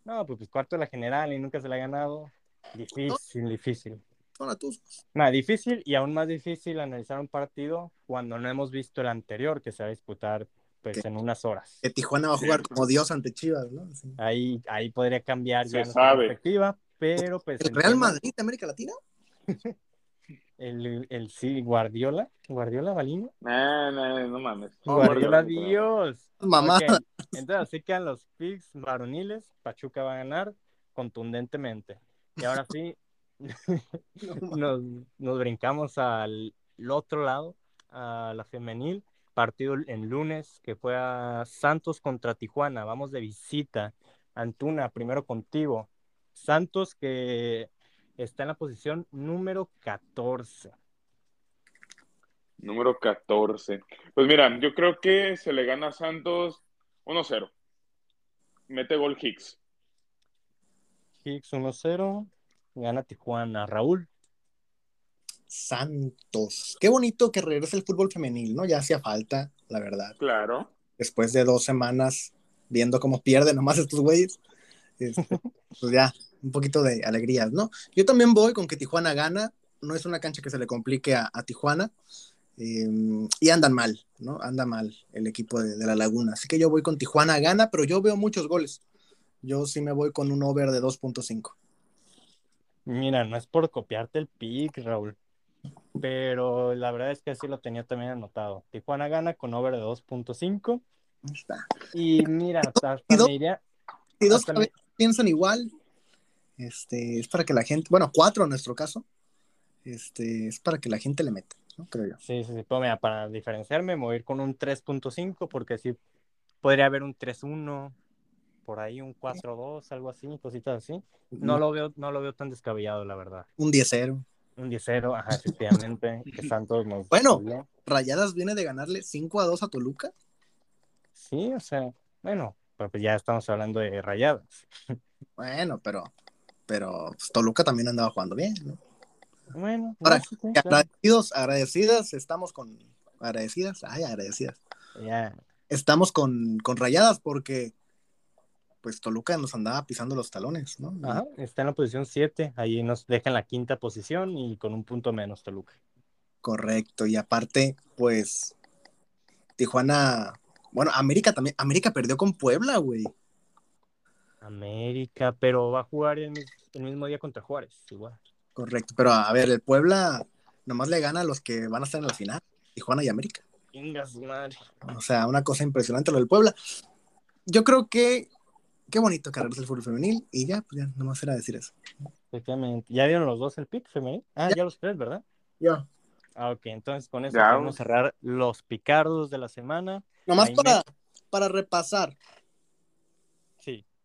No, pues, pues cuarto de la general y nunca se la ha ganado. Difícil, difícil. Son atusos. Nada, difícil y aún más difícil analizar un partido cuando no hemos visto el anterior que se va a disputar pues en unas horas. Que Tijuana va a jugar como Dios ante Chivas, ¿no? Sí. Ahí, ahí podría cambiar Se ya nuestra sabe. perspectiva, pero pues ¿El Real Madrid de América Latina? El, el sí, Guardiola, Guardiola Baliño. No, no, no mames. Guardiola, Guardiola, Dios. Mamá. Entonces, así quedan los picks varoniles. Pachuca va a ganar contundentemente. Y ahora sí, [LAUGHS] [LAUGHS] nos, nos brincamos al otro lado, a la femenil. Partido en lunes que fue a Santos contra Tijuana. Vamos de visita. Antuna, primero contigo. Santos que está en la posición número 14. Número 14. Pues mira, yo creo que se le gana a Santos 1-0. Mete gol Hicks. Hicks 1-0. Gana Tijuana. Raúl. Santos. Qué bonito que regrese el fútbol femenil, ¿no? Ya hacía falta, la verdad. Claro. Después de dos semanas viendo cómo pierden nomás estos güeyes. este, [LAUGHS] pues ya, un poquito de alegrías, ¿no? Yo también voy con que Tijuana gana. No es una cancha que se le complique a, a Tijuana. Eh, y andan mal, ¿no? Anda mal el equipo de, de, la Laguna. Así que yo voy con Tijuana gana, pero yo veo muchos goles. Yo sí me voy con un over de 2.5. Mira, no es por copiarte el pick, Raúl, pero la verdad es que así lo tenía también anotado. Tijuana gana con over de 2.5. Y mira, hasta y dos, me iría, y dos hasta me- piensan igual. Este, es para que la gente, bueno, cuatro en nuestro caso. Este, es para que la gente le meta, ¿no? Creo yo. Sí, sí, sí, pero mira, para diferenciarme, me voy a ir con un 3.5 porque sí podría haber un 3-1, por ahí un 4-2, algo así, cositas así. No lo veo, no lo veo tan descabellado, la verdad. Un 10-0. Un 10-0, ajá, efectivamente, [LAUGHS] que Santos nos Bueno. Rayadas viene de ganarle 5 a 2 a Toluca. Sí, o sea, bueno, pero pues ya estamos hablando de rayadas. Bueno, pero, pero pues, Toluca también andaba jugando bien, ¿no? Bueno, Ahora, sí, sí, claro. Agradecidos, agradecidas, estamos con. Agradecidas, ay, agradecidas. ya, Estamos con, con rayadas porque pues Toluca nos andaba pisando los talones, ¿no? ajá, está en la posición 7, ahí nos deja en la quinta posición y con un punto menos Toluca. Correcto, y aparte, pues Tijuana, bueno, América también, América perdió con Puebla, güey. América, pero va a jugar el, mis- el mismo día contra Juárez, igual. Correcto, pero a ver, el Puebla nomás le gana a los que van a estar en la final, Tijuana y América. Madre. O sea, una cosa impresionante lo del Puebla. Yo creo que qué bonito que el fútbol femenil y ya, pues ya, nomás era decir eso. Efectivamente. ¿Ya dieron los dos el pick femenil? Ah, Ya. ya los tres, ¿verdad? Ya. Ah, ok, entonces con eso Ya. podemos cerrar los picardos de la semana. Nomás Ahí para, para repasar,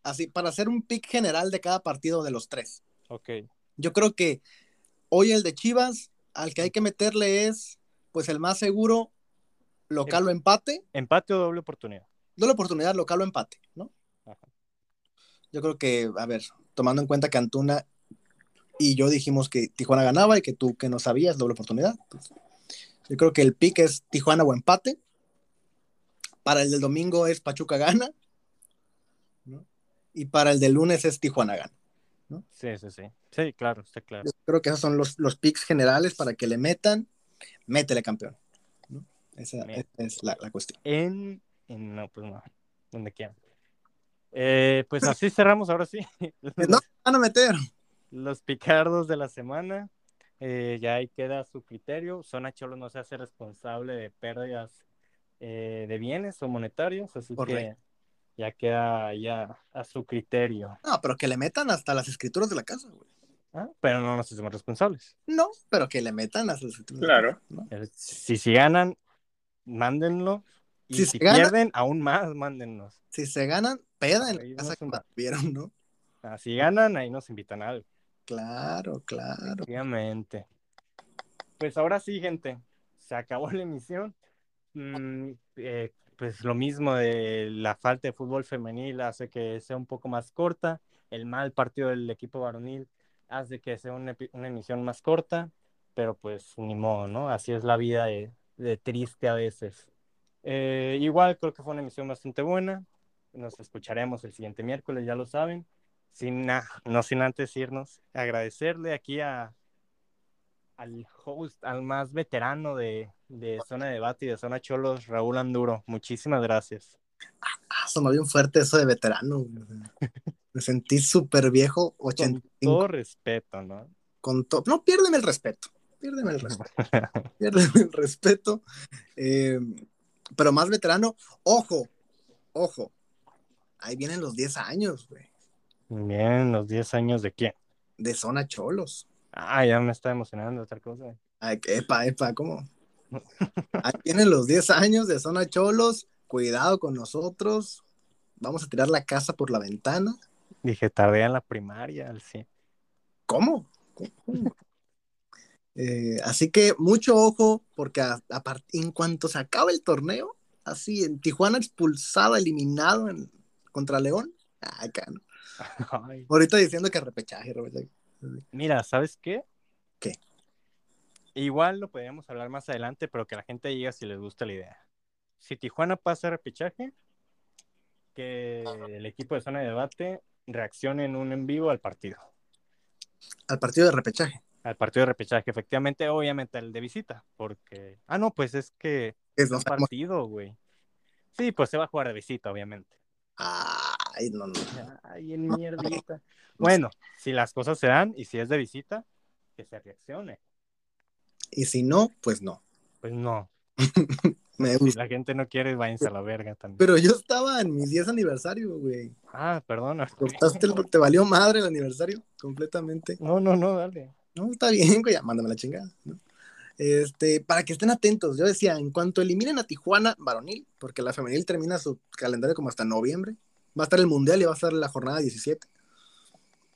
así, para hacer un pick general de cada partido de los tres. ok. Yo creo que hoy el de Chivas, al que hay que meterle es, pues el más seguro, local o empate. ¿Empate o doble oportunidad? Doble oportunidad, local o empate, ¿no? Ajá. Yo creo que, a ver, tomando en cuenta que Antuna y yo dijimos que Tijuana ganaba y que tú que no sabías, doble oportunidad. pues, yo creo que el pick es Tijuana o empate. Para el del domingo es Pachuca gana. Y para el del lunes es Tijuana gana. Sí, sí, sí. Sí, claro, está claro. Yo creo que esos son los, los picks generales para que le metan, métele campeón. ¿no? Esa, es la, la cuestión. En, en- no, pues no, donde quieran. Eh, pues así cerramos ahora sí. [LAUGHS] No, van a meter. Los picardos de la semana. eh, ya ahí queda su criterio. Zona Cholo no se hace responsable de pérdidas eh, de bienes o monetarios, así Correcto. que ya queda ya a su criterio. No, pero que le metan hasta las escrituras de la casa, güey. ¿ah? Pero no nos hacemos responsables. No, pero que le metan hasta las escrituras. de la Claro. casa, ¿no? Eh, Si, si ganan, mándenlo. Y Si si, se gana- pierden, aún más, mándennos. Si se ganan, peda en Ahí la casa que una- vieron, ¿no? Ah, si ganan, ahí nos invitan a algo. Claro, claro. Obviamente. Pues ahora sí, gente, se acabó la emisión. Mm, eh, pues lo mismo de la falta de fútbol femenil hace que sea un poco más corta. El mal partido del equipo varonil hace que sea una, una emisión más corta, pero pues ni modo, ¿no? Así es la vida de, de triste a veces. Eh, igual creo que fue una emisión bastante buena. Nos escucharemos el siguiente miércoles, ya lo saben. Sin na- no sin antes irnos, agradecerle aquí a, al host, al más veterano de, de Zona de Debate y de Zona Cholos, Raúl Anduro. Muchísimas gracias. Ah, sonó bien fuerte eso de veterano. [LAUGHS] Me sentí súper viejo, Con 85. todo respeto, ¿no? Con to- no, piérdeme el respeto. Piérdeme el [LAUGHS] respeto. Piérdeme el respeto. Eh, pero más veterano, ojo, ojo. Ahí vienen los 10 años, güey. Bien, los 10 años de quién. De zona cholos. Ah, ya me está emocionando otra cosa. Ay, epa, epa, ¿cómo? Ahí vienen los 10 años de zona cholos. Cuidado con nosotros. Vamos a tirar la casa por la ventana. Dije, tardé en la primaria, al sí. ¿Cómo? ¿Cómo? [LAUGHS] Eh, así que mucho ojo, porque a- a part- en cuanto se acabe el torneo, así en Tijuana expulsado, eliminado en- contra León. Ah, acá, ¿no? [LAUGHS] Ay, Ahorita diciendo que repechaje, repechaje. Mira, ¿sabes qué? ¿Qué? Igual lo podríamos hablar más adelante, pero que la gente diga si les gusta la idea. Si Tijuana pasa a repechaje, que el equipo de zona de debate reaccione en un en vivo al partido. Al partido de repechaje. al partido de repechaje, efectivamente, obviamente el de visita, porque, ah, no, pues es que Es un partido, güey. Sí, pues se va a jugar de visita, obviamente. Ay, no, no. Ay, en mierdita. Bueno, si las cosas se dan y si es de visita, que se reaccione. Y si no, pues no. Pues no. [LAUGHS] Me Si la gente no quiere, váyanse a la verga también. Pero yo estaba en mi 10 aniversario, güey. Ah, perdona. El- ¿Te valió madre el aniversario? Completamente. No, no, no, dale. No, está bien, güey, ya mándame la chingada. ¿no? Este, para que estén atentos, yo decía, en cuanto eliminen a Tijuana varonil, porque la femenil termina su calendario como hasta noviembre, va a estar el mundial y va a estar la jornada 17.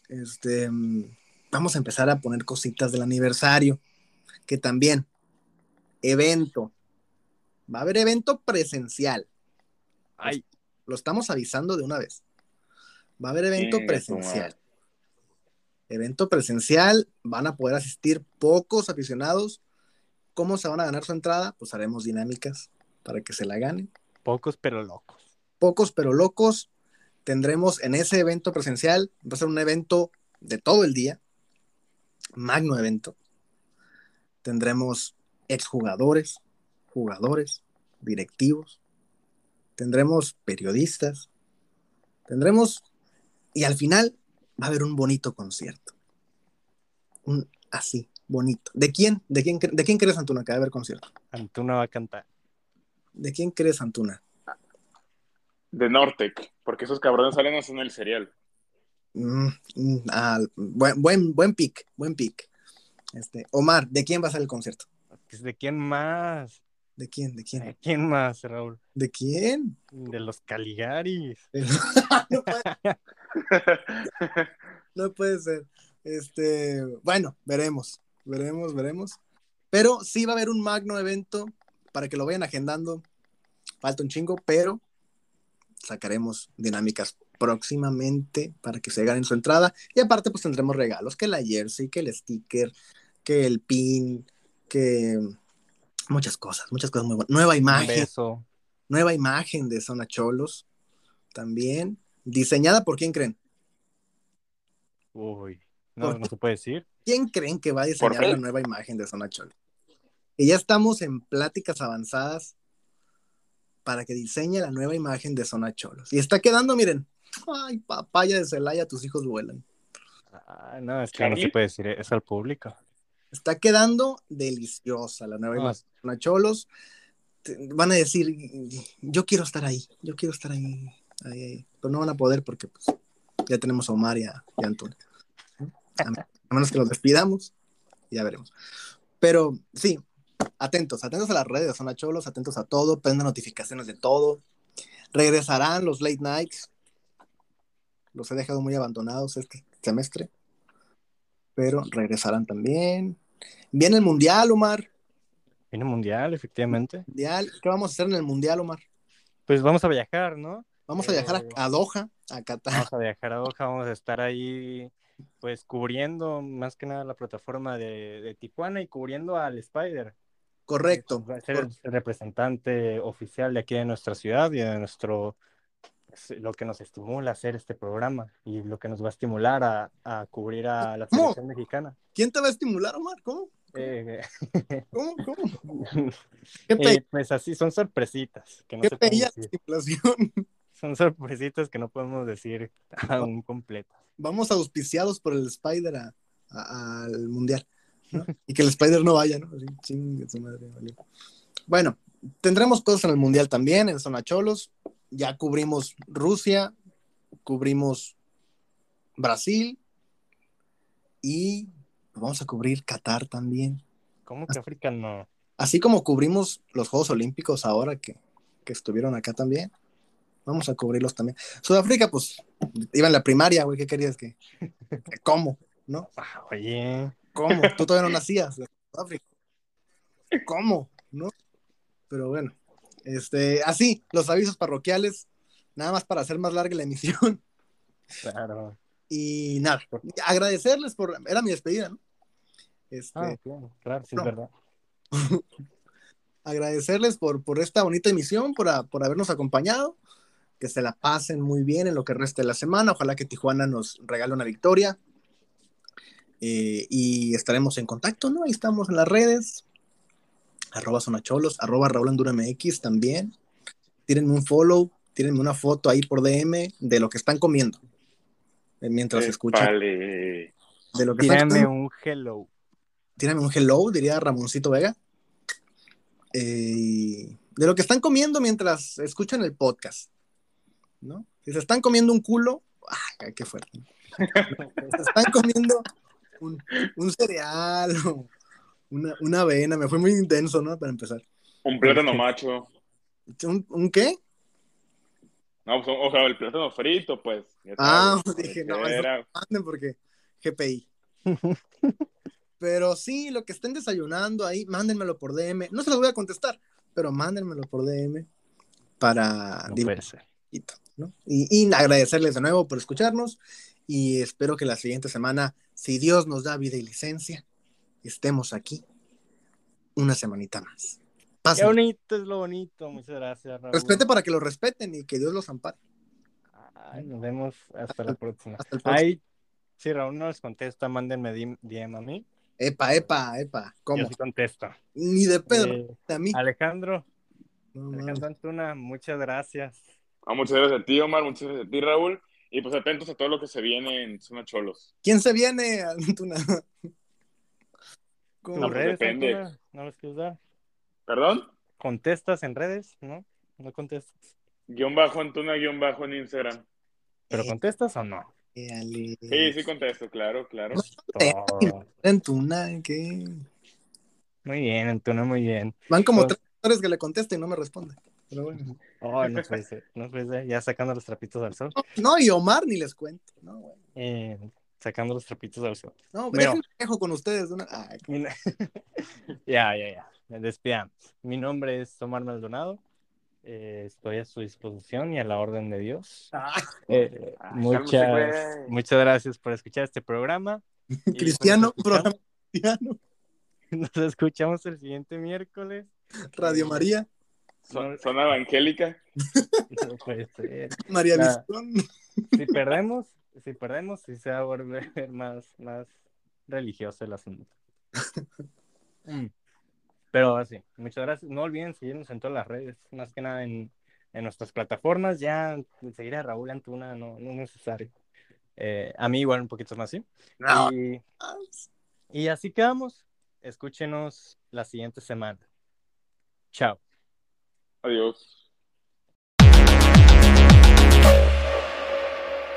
Este, mm, vamos a empezar a poner cositas del aniversario, que también, evento, va a haber evento presencial, Ay, lo estamos avisando de una vez. Va a haber evento presencial. Evento presencial, van a poder asistir pocos aficionados. ¿Cómo se van a ganar su entrada? Pues haremos dinámicas para que se la ganen. pocos pero locos. Pocos pero locos. Tendremos en ese evento presencial, va a ser un evento de todo el día, magno evento. Tendremos exjugadores, jugadores, directivos, tendremos periodistas, tendremos, y al final va a haber un bonito concierto. Un así, bonito. ¿De quién? ¿De quién, cre- de quién crees, Antuna, que va a haber concierto? Antuna va a cantar. ¿De quién crees, Antuna? De Nortec, porque esos cabrones salen en el serial. Mm, mm, ah, buen, buen, buen pick, buen pick. Este, Omar, ¿de quién va a ser el concierto? Pues, ¿De quién más? ¿De quién? ¿De quién? ¿De quién más, Raúl? ¿De quién? De los Caligaris. [LAUGHS] no, puede, no puede ser. Este, bueno, veremos, veremos, veremos. Pero sí va a haber un magno evento para que lo vayan agendando. Falta un chingo, pero sacaremos dinámicas próximamente para que se ganen su entrada. Y aparte, pues tendremos regalos, que la jersey, que el sticker, que el pin, que muchas cosas, muchas cosas muy buenas. Nueva Un imagen, beso. nueva imagen de Zona Cholos también. Diseñada por quién creen? Uy. No, ¿Por no se puede decir. ¿Quién creen que va a diseñar la nueva imagen de Zona Cholos? Y ya estamos en pláticas avanzadas para que diseñe la nueva imagen de Zona Cholos. Y está quedando, miren, ay, papaya de Celaya, tus hijos vuelan. Ah, no, es que no se puede decir eso al público. Está quedando deliciosa la nueva imagen Zona Cholos. Van a decir, yo quiero estar ahí, yo quiero estar ahí, ahí, ahí. pero no van a poder porque pues, ya tenemos a Omar y a, y a Antonio. A, a menos que los despidamos, ya veremos. Pero sí, atentos, atentos a las redes de Zona Cholos, atentos a todo, prendan notificaciones de todo. Regresarán los late nights. Los he dejado muy abandonados este semestre, pero regresarán también. Viene el Mundial, Omar. Viene mundial, efectivamente. Mundial. ¿Qué vamos a hacer en el Mundial, Omar? Pues vamos a viajar, ¿no? Vamos a viajar Eh, a, a Doha, a Qatar. Vamos a viajar a Doha, vamos a estar ahí, pues cubriendo más que nada la plataforma de, de Tijuana y cubriendo al Spider. Correcto. Va a ser el representante oficial de aquí de nuestra ciudad y de nuestro, es lo que nos estimula a hacer este programa y lo que nos va a estimular a, a cubrir a la ¿Cómo? selección mexicana. ¿Quién te va a estimular, Omar? ¿Cómo? Eh, ¿Cómo? ¿Cómo? [LAUGHS] ¿Qué, eh, pues así, son sorpresitas que no qué se decir. estimulación? [LAUGHS] Son sorpresitas que no podemos decir aún completas. Vamos auspiciados por el Spider a- a- al Mundial. ¿no? Y que el Spider no vaya, ¿no? Así, chingue su madre, valió. Bueno, tendremos cosas en el Mundial también, en Zona Cholos. Ya cubrimos Rusia, cubrimos Brasil y vamos a cubrir Qatar también. ¿Cómo que África no? Así como cubrimos los Juegos Olímpicos ahora que, que estuvieron acá también, vamos a cubrirlos también. Sudáfrica, pues, iba en la primaria, güey, ¿qué querías que? ¿Cómo? ¿No? Ah, oye, ¿Cómo? Tú todavía no nacías de Sudáfrica. ¿Cómo? ¿No? Pero bueno, este, así, los avisos parroquiales, nada más para hacer más larga la emisión. [LAUGHS] claro. Y nada, agradecerles por, era mi despedida, ¿no? Este, Ah, claro, claro, sí no. es verdad. [LAUGHS] agradecerles por, por esta bonita emisión, por, a- por habernos acompañado, que se la pasen muy bien en lo que resta de la semana, ojalá que Tijuana nos regale una victoria. eh, y estaremos en contacto, ¿no? Ahí estamos en las redes, arroba sonacholos, arroba Raúl Andura MX también. Tírenme un follow, tírenme una foto ahí por DM de lo que están comiendo. Mientras escuchan. Vale. De lo que están Tírame comiendo. un hello. Tírame un hello, diría Ramoncito Vega. Eh, de lo que están comiendo mientras escuchan el podcast. ¿No? Si se están comiendo un culo, ¡ay, qué fuerte! [LAUGHS] se están comiendo un, un cereal o una, una avena, me fue muy intenso, ¿no? Para empezar. Un plátano macho. ¿Un, un qué? No, pues, o sea, el plátano frito, pues. Ah, [LAUGHS] dije, no, eso manden porque GPI. [LAUGHS] Pero sí, lo que estén desayunando ahí, mándenmelo por DM. No se los voy a contestar, pero mándenmelo por DM para No divertirme, puede ser. ¿no? Y, y agradecerles de nuevo por escucharnos y espero que la siguiente semana, si Dios nos da vida y licencia, estemos aquí una semanita más. Qué bonito es lo bonito. Muchas gracias, Raúl. Respete para que lo respeten y que Dios los ampare. Ay, nos vemos hasta la próxima. Hasta el próximo. Ay, si Raúl no les contesta, mándenme DM a mí. Epa, epa, epa. ¿Cómo? Yo sí contesto. Ni de Pedro, Eh, a mí. Alejandro, No. Alejandro Antuna, muchas gracias. Ah, muchas gracias a ti, Omar. Muchas gracias a ti, Raúl. Y pues atentos a todo lo que se viene en Zona Cholos. ¿Quién se viene, Antuna? [LAUGHS] ¿Cómo? ¿Tus pues redes, depende. ¿No los quieres dar? ¿Perdón? ¿Contestas en redes? ¿No? ¿No contestas? Guión bajo Antuna, guion bajo en Instagram. ¿Pero Eh, contestas o no? Sí, sí contesto, claro, claro. Todo. Antuna, ¿qué? Muy bien, Antuna, muy bien. Van como Pues- tres horas que le contesten y no me responde. Pero bueno. Oh, no puede ser, no puede ser. Ya sacando los trapitos al sol. No, y Omar ni les cuento. No, bueno. Eh, sacando los trapitos al sol. No, Mira. déjenme dejo con ustedes. [LAUGHS] [LAUGHS] ya, ya, ya. Me Despidamos. Mi nombre es Omar Maldonado. Eh, estoy a su disposición y a la orden de Dios. ay, Eh, muchas, muchas gracias por escuchar este programa. [LAUGHS] Pues, Cristiano, nos programa cristiano, escuchamos- Nos escuchamos el siguiente miércoles. Radio María, Son- Zona evangélica. No puede ser. María. Visión. Si perdemos, si perdemos, sí se va a volver [LAUGHS] más, más religioso el asunto. Mm. Pero así, muchas gracias. No olviden seguirnos en todas las redes, más que nada en, en nuestras plataformas. Ya seguir a Raúl Antuna no, no es necesario. Eh, a mí igual un poquito más, ¿sí? No. Y, y así quedamos. Escúchenos la siguiente semana. Chao. Adiós.